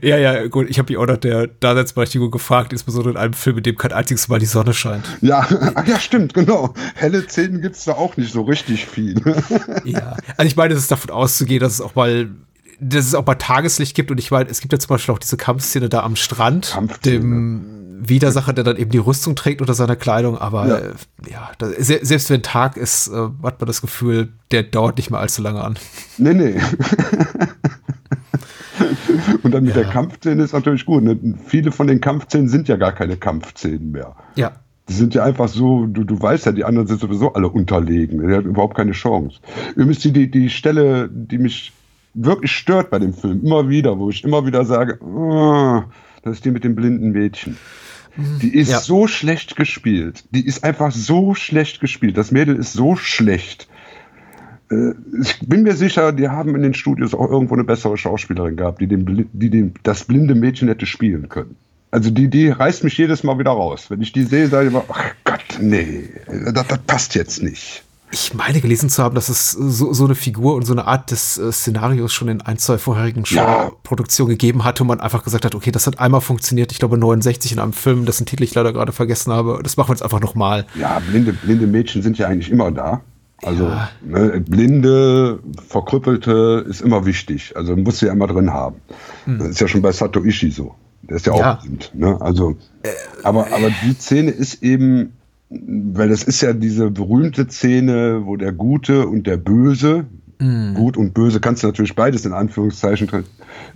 ja, ja, gut, ich habe mich auch nach der Daseinsberechtigung gefragt, insbesondere in einem Film, in dem kein einziges Mal die Sonne scheint. Ja, ja, stimmt, genau. Helle Szenen gibt es da auch nicht so richtig viel. ja, also ich meine, es ist davon auszugehen, dass es auch mal dass es auch mal Tageslicht gibt und ich meine, es gibt ja zum Beispiel auch diese Kampfszene da am Strand, dem Widersacher, der dann eben die Rüstung trägt unter seiner Kleidung, aber ja, äh, ja da, selbst wenn Tag ist, äh, hat man das Gefühl, der dauert nicht mehr allzu lange an. Nee, nee. Und dann mit ja. der Kampfszene ist natürlich gut. Ne? Viele von den Kampfszenen sind ja gar keine Kampfszenen mehr. Ja. Die sind ja einfach so, du, du weißt ja, die anderen sind sowieso alle unterlegen. Der hat überhaupt keine Chance. Übrigens die, die, die Stelle, die mich wirklich stört bei dem Film, immer wieder, wo ich immer wieder sage, oh, das ist die mit dem blinden Mädchen. Die ist ja. so schlecht gespielt. Die ist einfach so schlecht gespielt. Das Mädel ist so schlecht. Äh, ich bin mir sicher, die haben in den Studios auch irgendwo eine bessere Schauspielerin gehabt, die, dem, die dem, das blinde Mädchen hätte spielen können. Also die, die reißt mich jedes Mal wieder raus. Wenn ich die sehe, sage ich immer, ach Gott, nee, das, das passt jetzt nicht ich meine gelesen zu haben, dass es so, so eine Figur und so eine Art des äh, Szenarios schon in ein, zwei vorherigen Show-Produktionen ja. gegeben hatte und man einfach gesagt hat, okay, das hat einmal funktioniert, ich glaube 69 in einem Film, dessen Titel ich leider gerade vergessen habe, das machen wir jetzt einfach nochmal. Ja, blinde, blinde Mädchen sind ja eigentlich immer da. Also ja. ne, blinde, verkrüppelte ist immer wichtig. Also muss sie ja immer drin haben. Hm. Das ist ja schon bei Satoishi so. Der ist ja, ja. auch blind. Ne? Also, äh, aber, aber die Szene ist eben weil das ist ja diese berühmte Szene, wo der Gute und der Böse, mm. Gut und Böse kannst du natürlich beides in Anführungszeichen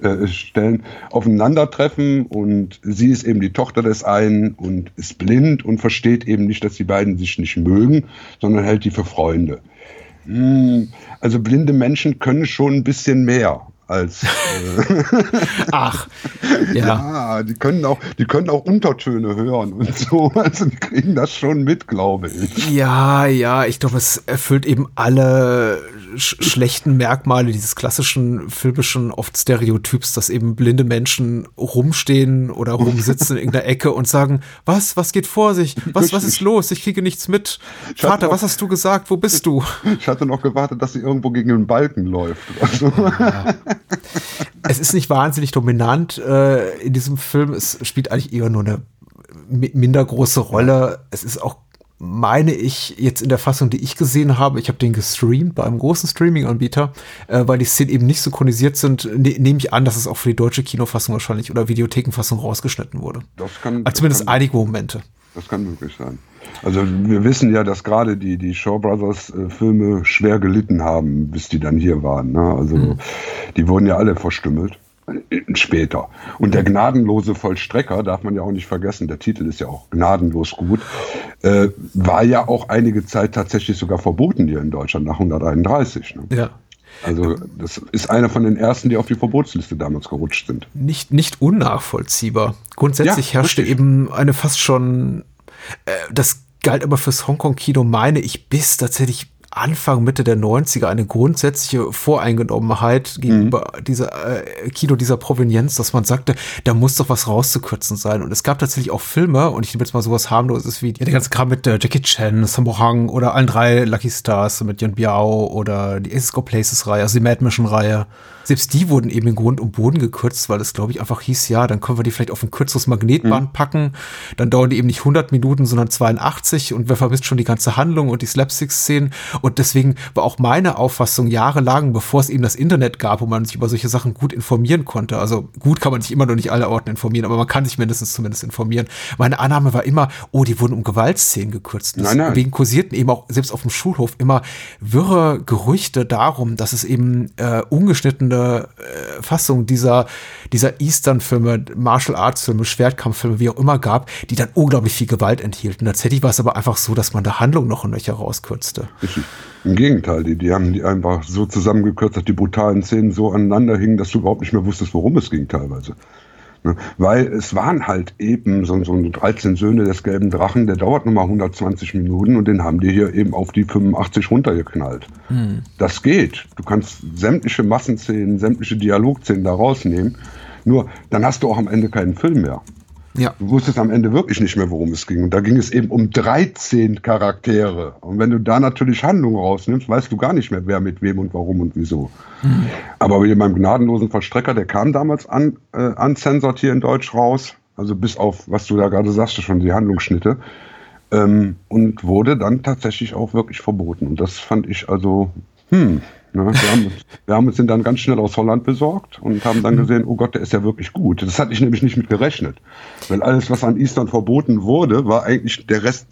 äh, stellen, aufeinandertreffen und sie ist eben die Tochter des einen und ist blind und versteht eben nicht, dass die beiden sich nicht mögen, sondern hält die für Freunde. Hm, also blinde Menschen können schon ein bisschen mehr als. Äh Ach, ja. ja. die können auch, die können auch Untertöne hören und so. Also die kriegen das schon mit, glaube ich. Ja, ja, ich glaube, es erfüllt eben alle sch schlechten Merkmale dieses klassischen filmischen oft Stereotyps, dass eben blinde Menschen rumstehen oder rumsitzen in irgendeiner Ecke und sagen, was, was geht vor sich? Was, was ist los? Ich kriege nichts mit. Ich Vater, noch, was hast du gesagt? Wo bist du? Ich hatte noch gewartet, dass sie irgendwo gegen einen Balken läuft. Also. Ja. es ist nicht wahnsinnig dominant äh, in diesem Film. Es spielt eigentlich eher nur eine minder große Rolle. Es ist auch meine ich jetzt in der Fassung, die ich gesehen habe, ich habe den gestreamt bei einem großen Streaming-Anbieter, äh, weil die Szenen eben nicht synchronisiert sind, ne nehme ich an, dass es auch für die deutsche Kinofassung wahrscheinlich oder Videothekenfassung rausgeschnitten wurde. Das kann, also zumindest kann, einige Momente. Das kann möglich sein. Also wir wissen ja, dass gerade die, die Shaw Brothers äh, Filme schwer gelitten haben, bis die dann hier waren. Ne? Also mhm. die wurden ja alle verstümmelt später. Und der gnadenlose Vollstrecker, darf man ja auch nicht vergessen, der Titel ist ja auch gnadenlos gut, äh, war ja auch einige Zeit tatsächlich sogar verboten hier in Deutschland nach 131. Ne? Ja. Also das ist einer von den ersten, die auf die Verbotsliste damals gerutscht sind. Nicht, nicht unnachvollziehbar. Grundsätzlich ja, herrschte richtig. eben eine fast schon, äh, das galt aber fürs Hongkong-Kino, meine ich, bis tatsächlich Anfang, Mitte der 90er eine grundsätzliche Voreingenommenheit gegenüber mhm. dieser äh, Kino dieser Provenienz, dass man sagte, da muss doch was rauszukürzen sein. Und es gab tatsächlich auch Filme, und ich nehme jetzt mal sowas harmloses wie ja, der ganze Kram mit äh, Jackie Chan, Sammo Hang oder allen drei Lucky Stars mit Yun Biao oder die Aces Go Places Reihe, also die Mad Mission Reihe selbst die wurden eben in Grund und Boden gekürzt, weil es, glaube ich, einfach hieß, ja, dann können wir die vielleicht auf ein kürzeres Magnetband mhm. packen. Dann dauern die eben nicht 100 Minuten, sondern 82 und wir vermisst schon die ganze Handlung und die Slapstick-Szenen. Und deswegen war auch meine Auffassung jahrelang, bevor es eben das Internet gab, wo man sich über solche Sachen gut informieren konnte. Also gut kann man sich immer noch nicht alle Orten informieren, aber man kann sich mindestens zumindest informieren. Meine Annahme war immer, oh, die wurden um Gewaltszenen gekürzt. Nein, nein. Deswegen kursierten eben auch selbst auf dem Schulhof immer wirre Gerüchte darum, dass es eben äh, ungeschnittene äh, Fassung dieser, dieser Eastern-Filme, Martial Arts-Filme, Schwertkampffilme, wie auch immer gab, die dann unglaublich viel Gewalt enthielten. Tatsächlich war es aber einfach so, dass man der Handlung noch ein Löcher rauskürzte. Im Gegenteil, die, die haben die einfach so zusammengekürzt, dass die brutalen Szenen so aneinander hingen, dass du überhaupt nicht mehr wusstest, worum es ging teilweise. Ne? Weil es waren halt eben so, so 13 Söhne des gelben Drachen, der dauert nochmal 120 Minuten und den haben die hier eben auf die 85 runtergeknallt. Hm. Das geht. Du kannst sämtliche Massenszenen, sämtliche Dialogszenen da rausnehmen. Nur dann hast du auch am Ende keinen Film mehr. Ja. Du wusstest am Ende wirklich nicht mehr, worum es ging. Und da ging es eben um 13 Charaktere. Und wenn du da natürlich Handlungen rausnimmst, weißt du gar nicht mehr, wer mit wem und warum und wieso. Mhm. Aber wie beim gnadenlosen Verstrecker, der kam damals an, äh, uncensored hier in Deutsch raus. Also bis auf, was du da gerade sagst, schon die Handlungsschnitte. Ähm, und wurde dann tatsächlich auch wirklich verboten. Und das fand ich also, hm, Ne? Wir, haben, wir haben uns den dann ganz schnell aus Holland besorgt und haben dann mhm. gesehen, oh Gott, der ist ja wirklich gut. Das hatte ich nämlich nicht mit gerechnet. Weil alles, was an Eastern verboten wurde, war eigentlich der Rest,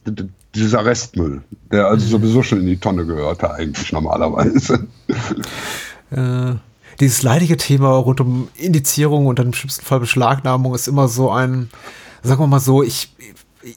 dieser Restmüll, der also mhm. sowieso schon in die Tonne gehörte, eigentlich normalerweise. Äh, dieses leidige Thema rund um Indizierung und dann im schlimmsten Fall Beschlagnahmung ist immer so ein, sagen wir mal so, ich,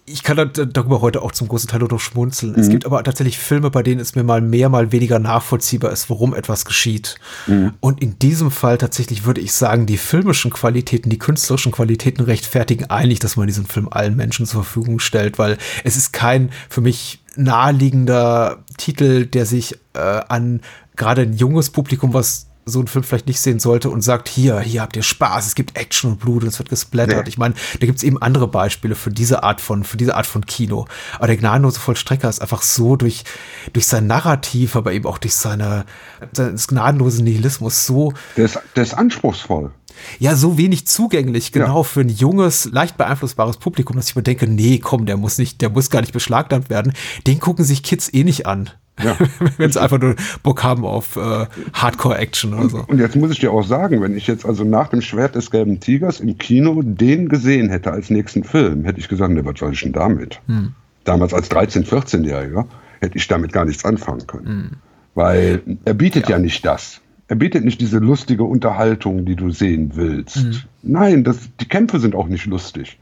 ich kann darüber heute auch zum großen Teil nur noch schmunzeln. Mhm. Es gibt aber tatsächlich Filme, bei denen es mir mal mehr, mal weniger nachvollziehbar ist, warum etwas geschieht. Mhm. Und in diesem Fall tatsächlich würde ich sagen, die filmischen Qualitäten, die künstlerischen Qualitäten rechtfertigen eigentlich, dass man diesen Film allen Menschen zur Verfügung stellt, weil es ist kein für mich naheliegender Titel, der sich äh, an gerade ein junges Publikum, was so einen Film vielleicht nicht sehen sollte und sagt, hier, hier habt ihr Spaß, es gibt Action und Blut und es wird gesplattert. Nee. Ich meine, da gibt es eben andere Beispiele für diese Art von, für diese Art von Kino. Aber der gnadenlose Vollstrecker ist einfach so durch, durch sein Narrativ, aber eben auch durch seine, seines gnadenlosen Nihilismus so. Der ist, der ist anspruchsvoll. Ja, so wenig zugänglich, genau, ja. für ein junges, leicht beeinflussbares Publikum, dass ich mir denke, nee, komm, der muss nicht, der muss gar nicht beschlagnahmt werden. Den gucken sich Kids eh nicht an. Ja. wenn sie einfach nur Bock haben auf äh, Hardcore-Action oder so. Und jetzt muss ich dir auch sagen, wenn ich jetzt also nach dem Schwert des gelben Tigers im Kino den gesehen hätte als nächsten Film, hätte ich gesagt, ne, was soll ich denn damit? Hm. Damals als 13-, 14-Jähriger hätte ich damit gar nichts anfangen können. Hm. Weil er bietet ja. ja. nicht das. Er bietet nicht diese lustige Unterhaltung, die du sehen willst. Hm. Nein, das, die Kämpfe sind auch nicht lustig.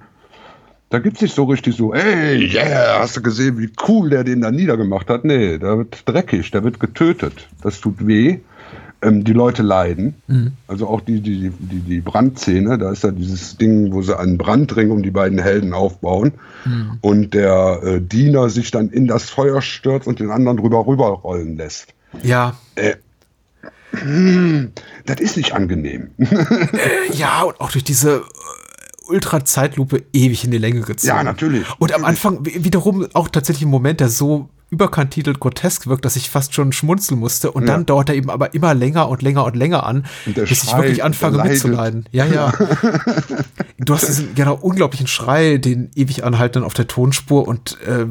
Da gibt es nicht so richtig so, ey, yeah, hast du gesehen, wie cool der den da niedergemacht hat? Nee, da wird dreckig, der wird getötet. Das tut weh. Ähm, die Leute leiden. Mhm. Also auch die, die, die, die Brandszene, da ist ja dieses Ding, wo sie einen Brandring um die beiden Helden aufbauen mhm. und der äh, Diener sich dann in das Feuer stürzt und den anderen drüber rüberrollen lässt. Ja. Äh, das ist nicht angenehm. Äh, ja, und auch durch diese Ultra-Zeitlupe ewig in die Länge gezogen. Ja, natürlich. Und am Anfang wiederum auch tatsächlich ein Moment, der so überkantitelt grotesk wirkt, dass ich fast schon schmunzeln musste. Und ja. dann dauert er eben aber immer länger und länger und länger an, bis schreit, ich wirklich anfange mitzuleiden. Ja, ja. du hast diesen genau unglaublichen Schrei, den ewig anhaltenden auf der Tonspur und äh,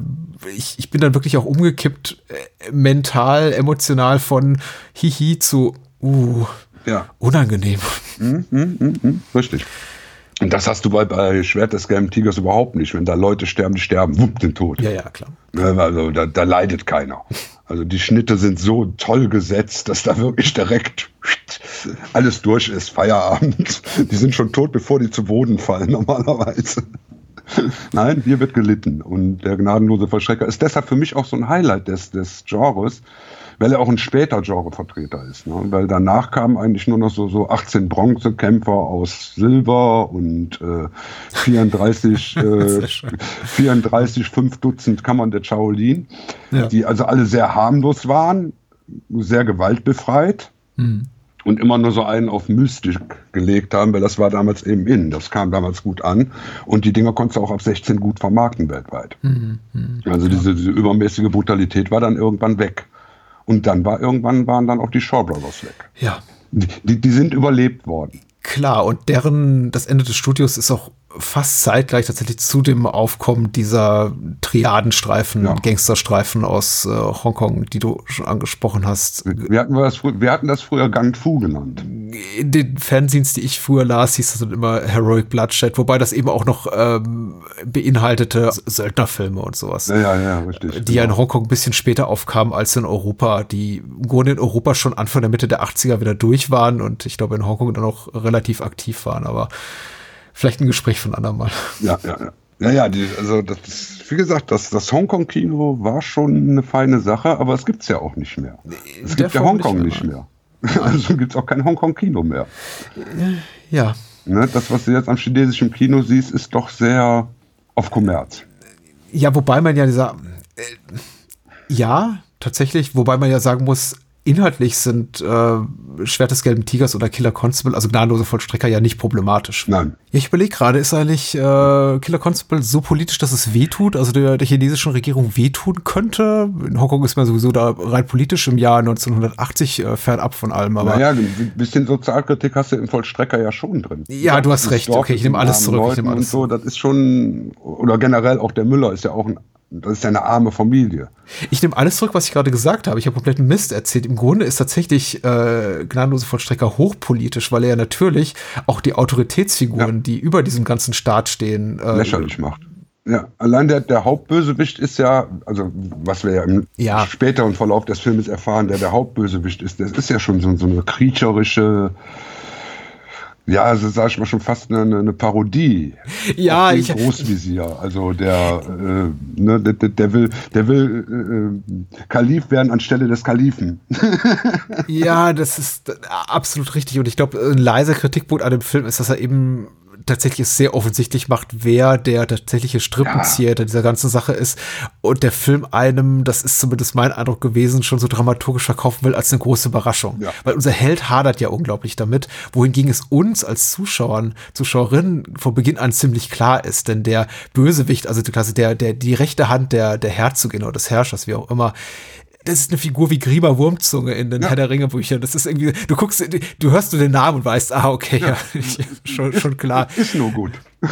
ich, ich bin dann wirklich auch umgekippt, äh, mental, emotional von Hihi zu uh, ja. unangenehm. Mm, mm, mm richtig. Und das hast du bei, bei Schwert des gelben Tigers überhaupt nicht. Wenn da Leute sterben, die sterben, wupp, den Tod. Ja, ja, klar. Also da, da leidet keiner. Also die Schnitte sind so toll gesetzt, dass da wirklich direkt alles durch ist, Feierabend. Die sind schon tot, bevor die zu Boden fallen, normalerweise. Nein, hier wird gelitten. Und der gnadenlose Verschrecker ist deshalb für mich auch so ein Highlight des, des Genres, weil er auch ein später Genrevertreter ist. Ne? Weil danach kamen eigentlich nur noch so, so 18 Bronzekämpfer aus Silber und äh, 34, äh, 34, fünf Dutzend Kammern der Shaolin, ja. die also alle sehr harmlos waren, sehr gewaltbefreit. Mhm und immer nur so einen auf Mystik gelegt haben, weil das war damals eben in. Das kam damals gut an. Und die Dinger konntest du auch ab 16 gut vermarkten weltweit. Mhm, mh, also diese, diese, übermäßige Brutalität war dann irgendwann weg. Und dann war irgendwann waren dann auch die Shaw Brothers weg. Ja. Die, die sind überlebt worden. Klar, und deren, das Ende des Studios ist auch fast zeitgleich tatsächlich zu dem Aufkommen dieser Triadenstreifen, ja. Gangsterstreifen aus äh, Hongkong, die du schon angesprochen hast. Wir hatten das, wir hatten das früher Gang Fu genannt. In den Fanzines, die ich früher las, hieß das dann immer Heroic Bloodshed, wobei das eben auch noch ähm, beinhaltete Söldnerfilme und sowas. Ja, ja, ja, richtig. Die ja in Hongkong ein bisschen später aufkamen als in Europa, die im Grunde in Europa schon Anfang der Mitte der 80er wieder durch waren und ich glaube in Hongkong dann auch relativ aktiv waren, aber vielleicht ein Gespräch von andermal. Ja, ja, ja. Ja, ja, die, also das wie gesagt, das, das Hongkong-Kino war schon eine feine Sache, aber es gibt es ja auch nicht mehr. Es gibt ja Hongkong nicht mehr. Nicht mehr. Also gibt es auch kein Hongkong-Kino mehr. Ja. Ne, das, was du jetzt am chinesischen Kino siehst, ist doch sehr auf Kommerz. Ja, wobei man ja dieser. Äh, ja, tatsächlich, wobei man ja sagen muss, inhaltlich sind äh, Schwert des gelben Tigers oder Killer Constable, also gnadenlose Vollstrecker, ja nicht problematisch. Nein. Ja, ich überlege gerade, ist eigentlich äh, Killer Constable so politisch, dass es wehtut, also der, der chinesischen Regierung wehtun könnte? In Hongkong ist man sowieso da rein politisch im Jahr 1980 äh, fernab von allem. Aber naja, ein bisschen Sozialkritik hast du im Vollstrecker ja schon drin. Ja, du hast recht. Okay, ich nehme alles zurück. Ich nehme alles und so, das ist schon, oder generell auch der Müller ist ja auch ein das ist ja eine arme Familie. Ich nehme alles zurück, was ich gerade gesagt habe. Ich habe kompletten Mist erzählt. Im Grunde ist tatsächlich äh, Gnadenlose Vollstrecker hochpolitisch, weil er ja natürlich auch die Autoritätsfiguren, ja. die über diesem ganzen Staat stehen, äh, lächerlich macht. Ja, allein der, der Hauptbösewicht ist ja, also was wir ja im ja. späteren Verlauf des Films erfahren, der der Hauptbösewicht ist, das ist ja schon so, so eine kriecherische, ja, also sag ich mal schon fast eine, eine Parodie. Ja, ich Großvisier. Also der, äh, ne, der, der will, der will äh, Kalif werden anstelle des Kalifen. ja, das ist absolut richtig. Und ich glaube, ein leiser Kritikpunkt an dem Film ist, dass er eben tatsächlich es sehr offensichtlich macht, wer der tatsächliche Strippenzieher ja. dieser ganzen Sache ist. Und der Film einem, das ist zumindest mein Eindruck gewesen, schon so dramaturgisch verkaufen will als eine große Überraschung. Ja. Weil unser Held hadert ja unglaublich damit, wohingegen es uns als Zuschauern, Zuschauerinnen von Beginn an ziemlich klar ist. Denn der Bösewicht, also quasi der, der, die rechte Hand der, der Herzogin oder des Herrschers, wie auch immer, das ist eine Figur wie Grieber Wurmzunge in den ja. Herr der Ringe Büchern. Das ist irgendwie, du guckst, du hörst du den Namen und weißt, ah, okay, ja, ja schon, schon klar. Ist nur gut.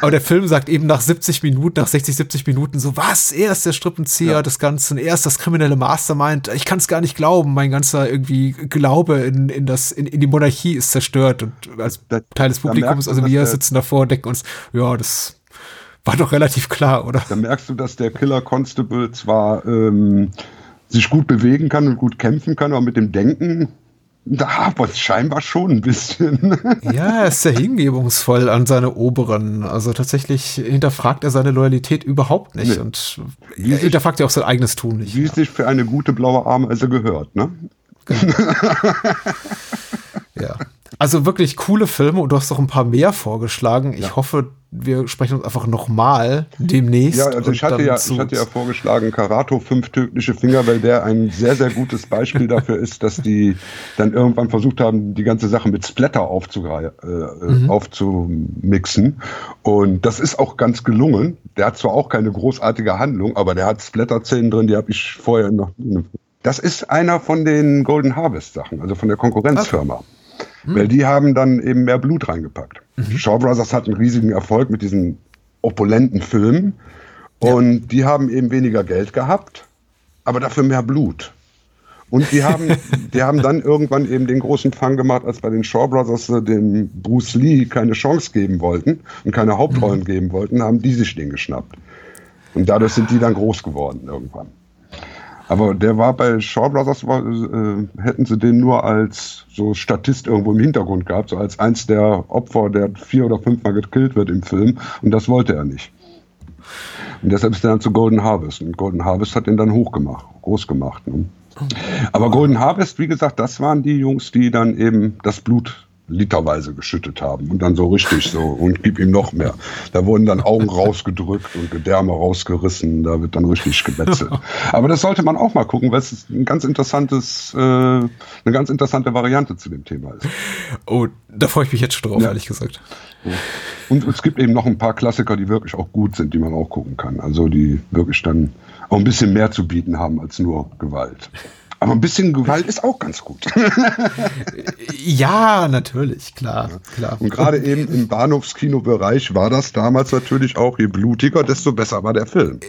Aber der Film sagt eben nach 70 Minuten, nach 60, 70 Minuten so, was? Er ist der Strippenzieher ja. des Ganzen, er ist das kriminelle Mastermind. Ich kann es gar nicht glauben. Mein ganzer irgendwie Glaube in, in, das, in, in die Monarchie ist zerstört. Und als Teil des Publikums, also wir sitzen davor und denken uns, ja, das war doch relativ klar, oder? Da merkst du, dass der Killer Constable zwar ähm, sich gut bewegen kann und gut kämpfen kann, aber mit dem Denken, da hapert es scheinbar schon ein bisschen. Ja, er ist sehr hingebungsvoll an seine Oberen. Also tatsächlich hinterfragt er seine Loyalität überhaupt nicht nee. und wie er hinterfragt ja auch sein eigenes Tun nicht. Wie es sich für eine gute blaue Ameise gehört, ne? Genau. ja. Also wirklich coole Filme und du hast doch ein paar mehr vorgeschlagen. Ich ja. hoffe, wir sprechen uns einfach nochmal demnächst. Ja, also ich hatte ja, ich hatte ja vorgeschlagen, Karato, fünf tödliche Finger, weil der ein sehr, sehr gutes Beispiel dafür ist, dass die dann irgendwann versucht haben, die ganze Sache mit Splatter äh, mhm. aufzumixen. Und das ist auch ganz gelungen. Der hat zwar auch keine großartige Handlung, aber der hat Splatter-Szenen drin, die habe ich vorher noch. Das ist einer von den Golden Harvest Sachen, also von der Konkurrenzfirma. Okay. Mhm. Weil die haben dann eben mehr Blut reingepackt. Mhm. Shaw Brothers hat einen riesigen Erfolg mit diesen opulenten Filmen. Und ja. die haben eben weniger Geld gehabt, aber dafür mehr Blut. Und die haben, die haben dann irgendwann eben den großen Fang gemacht, als bei den Shaw Brothers äh, dem Bruce Lee keine Chance geben wollten und keine Hauptrollen mhm. geben wollten, haben die sich den geschnappt. Und dadurch sind die dann groß geworden irgendwann. Aber der war bei Shaw Brothers, war, äh, hätten sie den nur als so Statist irgendwo im Hintergrund gehabt, so als eins der Opfer, der vier oder fünfmal gekillt wird im Film. Und das wollte er nicht. Und deshalb ist er dann zu Golden Harvest. Und Golden Harvest hat ihn dann hochgemacht, groß gemacht. Ne? Aber Golden Harvest, wie gesagt, das waren die Jungs, die dann eben das Blut literweise geschüttet haben und dann so richtig so und gib ihm noch mehr. Da wurden dann Augen rausgedrückt und Gedärme rausgerissen, da wird dann richtig gebetzelt. Aber das sollte man auch mal gucken, weil es ein ganz interessantes, äh, eine ganz interessante Variante zu dem Thema ist. Oh, da freue ich mich jetzt schon drauf, ja. ehrlich gesagt. Und es gibt eben noch ein paar Klassiker, die wirklich auch gut sind, die man auch gucken kann. Also die wirklich dann auch ein bisschen mehr zu bieten haben als nur Gewalt. Aber ein bisschen Gewalt ist auch ganz gut. ja, natürlich, klar, klar. Und gerade eben im Bahnhofskinobereich war das damals natürlich auch, je blutiger, desto besser war der Film.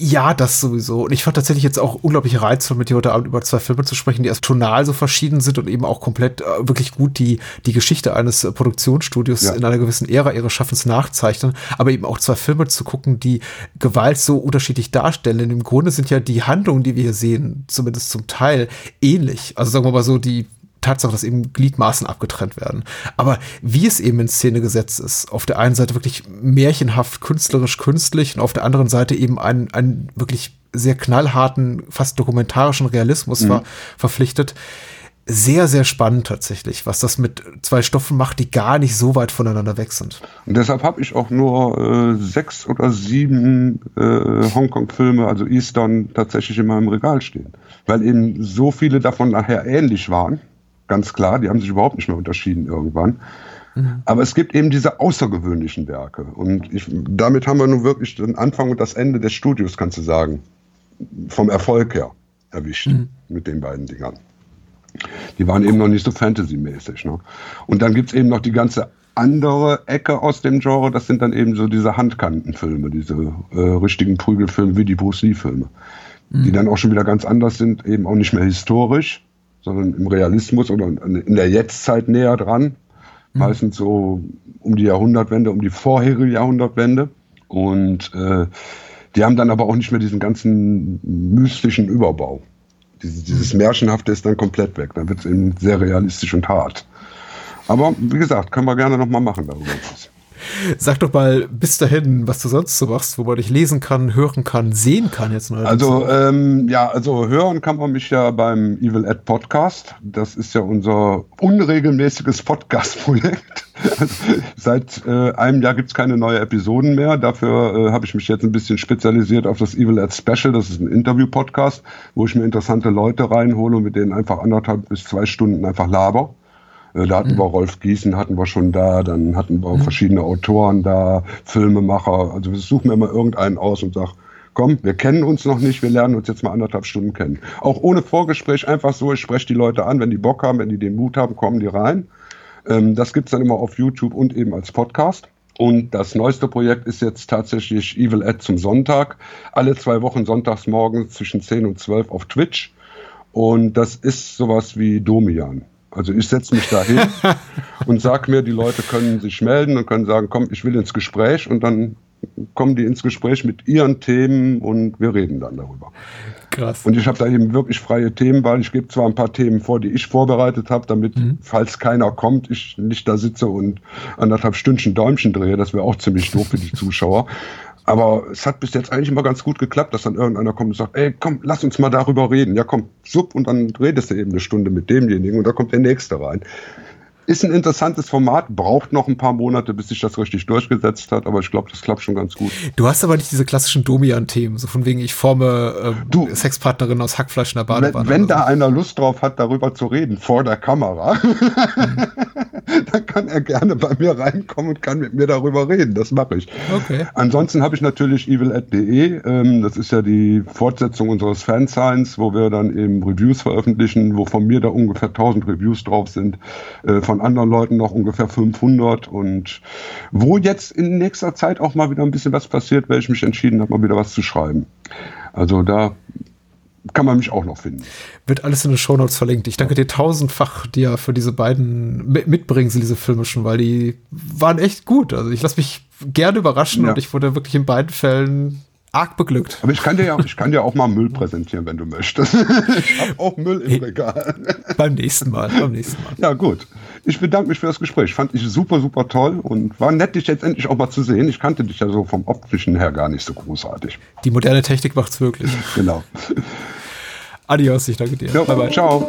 Ja, das sowieso. Und ich fand tatsächlich jetzt auch unglaublich reizvoll, mit dir heute Abend über zwei Filme zu sprechen, die erst tonal so verschieden sind und eben auch komplett äh, wirklich gut die, die Geschichte eines äh, Produktionsstudios ja. in einer gewissen Ära ihres Schaffens nachzeichnen, aber eben auch zwei Filme zu gucken, die Gewalt so unterschiedlich darstellen. Denn im Grunde sind ja die Handlungen, die wir hier sehen, zumindest zum Teil ähnlich. Also sagen wir mal so, die Tatsache, dass eben Gliedmaßen abgetrennt werden. Aber wie es eben in Szene gesetzt ist, auf der einen Seite wirklich märchenhaft, künstlerisch, künstlich und auf der anderen Seite eben einen, einen wirklich sehr knallharten, fast dokumentarischen Realismus mhm. ver verpflichtet. Sehr, sehr spannend tatsächlich, was das mit zwei Stoffen macht, die gar nicht so weit voneinander weg sind. Und deshalb habe ich auch nur äh, sechs oder sieben äh, Hongkong-Filme, also Eastern, tatsächlich in meinem Regal stehen. weil eben so viele davon nachher ähnlich waren. Ganz klar, die haben sich überhaupt nicht mehr unterschieden irgendwann. Mhm. Aber es gibt eben diese außergewöhnlichen Werke. Und ich, damit haben wir nun wirklich den Anfang und das Ende des Studios, kannst du sagen, vom Erfolg her erwischt mhm. mit den beiden Dingern. Die waren eben noch nicht so Fantasy-mäßig. Ne? Und dann gibt es eben noch die ganze andere Ecke aus dem Genre, das sind dann eben so diese Handkantenfilme, diese äh, richtigen Prügelfilme wie die Bruce Lee-Filme, mhm. die dann auch schon wieder ganz anders sind, eben auch nicht mehr historisch, sondern im Realismus oder in der Jetztzeit näher dran. Mhm. Meistens so um die Jahrhundertwende, um die vorherige Jahrhundertwende. Und äh, die haben dann aber auch nicht mehr diesen ganzen mystischen Überbau. Dieses, dieses mhm. Märchenhafte ist dann komplett weg. Dann wird es eben sehr realistisch und hart. Aber wie gesagt, können wir gerne nochmal machen darüber. Sag doch mal bis dahin, was du sonst so machst, wo man dich lesen kann, hören kann, sehen kann jetzt. Also ähm, ja, also hören kann man mich ja beim Evil Ed Podcast. Das ist ja unser unregelmäßiges Podcast-Projekt. Seit äh, einem Jahr gibt es keine neuen Episoden mehr. Dafür äh, habe ich mich jetzt ein bisschen spezialisiert auf das Evil Ed Special. Das ist ein Interview-Podcast, wo ich mir interessante Leute reinhole und mit denen einfach anderthalb bis zwei Stunden einfach laber. Äh, da hatten mhm. wir Rolf Gießen, hatten wir schon da, dann hatten wir mhm. verschiedene Autoren da, Filmemacher. Also ich suche mir immer irgendeinen aus und sage, komm, wir kennen uns noch nicht, wir lernen uns jetzt mal anderthalb Stunden kennen. Auch ohne Vorgespräch, einfach so, ich spreche die Leute an, wenn die Bock haben, wenn die den Mut haben, kommen die rein. Ähm, das gibt's dann immer auf YouTube und eben als Podcast. Und das neueste Projekt ist jetzt tatsächlich Evil Ed zum Sonntag. Alle zwei Wochen sonntags morgens zwischen 10 und 12 auf Twitch. Und das ist sowas wie Domian. Also ich setze mich da hin und sage mir, die Leute können sich melden und können sagen, komm, ich will ins Gespräch und dann kommen die ins Gespräch mit ihren Themen und wir reden dann darüber. Krass. Und ich habe da eben wirklich freie Themen, weil ich gebe zwar ein paar Themen vor, die ich vorbereitet habe, damit, mhm. falls keiner kommt, ich nicht da sitze und anderthalb Stündchen Däumchen drehe. Das wäre auch ziemlich doof für die Zuschauer. Aber es hat bis jetzt eigentlich immer ganz gut geklappt, dass dann irgendeiner kommt und sagt, ey, komm, lass uns mal darüber reden. Ja, komm, sub, und dann redest du eben eine Stunde mit demjenigen und da kommt der Nächste rein. Ist ein interessantes Format, braucht noch ein paar Monate, bis sich das richtig durchgesetzt hat, aber ich glaube, das klappt schon ganz gut. Du hast aber nicht diese klassischen Domian-Themen, so von wegen, ich forme äh, du, Sexpartnerin aus Hackfleisch in der Badewanne. Wenn, wenn da so. einer Lust drauf hat, darüber zu reden, vor der Kamera, mhm. dann kann er gerne bei mir reinkommen und kann mit mir darüber reden. Das mache ich. Okay. Ansonsten habe ich natürlich evil.de, ähm, das ist ja die Fortsetzung unseres Fansigns, wo wir dann eben Reviews veröffentlichen, wo von mir da ungefähr 1000 Reviews drauf sind, äh, von von anderen Leuten noch ungefähr 500 und wo jetzt in nächster Zeit auch mal wieder ein bisschen was passiert, weil ich mich entschieden habe, mal wieder was zu schreiben. Also da kann man mich auch noch finden. Wird alles in den Shownotes verlinkt. Ich danke dir tausendfach dir für diese beiden Mitbringsel, diese Filme schon, weil die waren echt gut. Also ich lasse mich gerne überraschen ja. und ich wurde wirklich in beiden Fällen arg beglückt. Aber ich kann dir ja, ich kann dir auch mal Müll präsentieren, wenn du möchtest. ich habe auch Müll im Regal. beim nächsten Mal, beim nächsten Mal. Ja, gut. Ich bedanke mich für das Gespräch. Fand ich super, super toll und war nett, dich jetzt endlich auch mal zu sehen. Ich kannte dich ja so vom optischen her gar nicht so großartig. Die moderne Technik macht's wirklich. genau. Adios, ich danke dir. Ja, bye, bye. Ciao.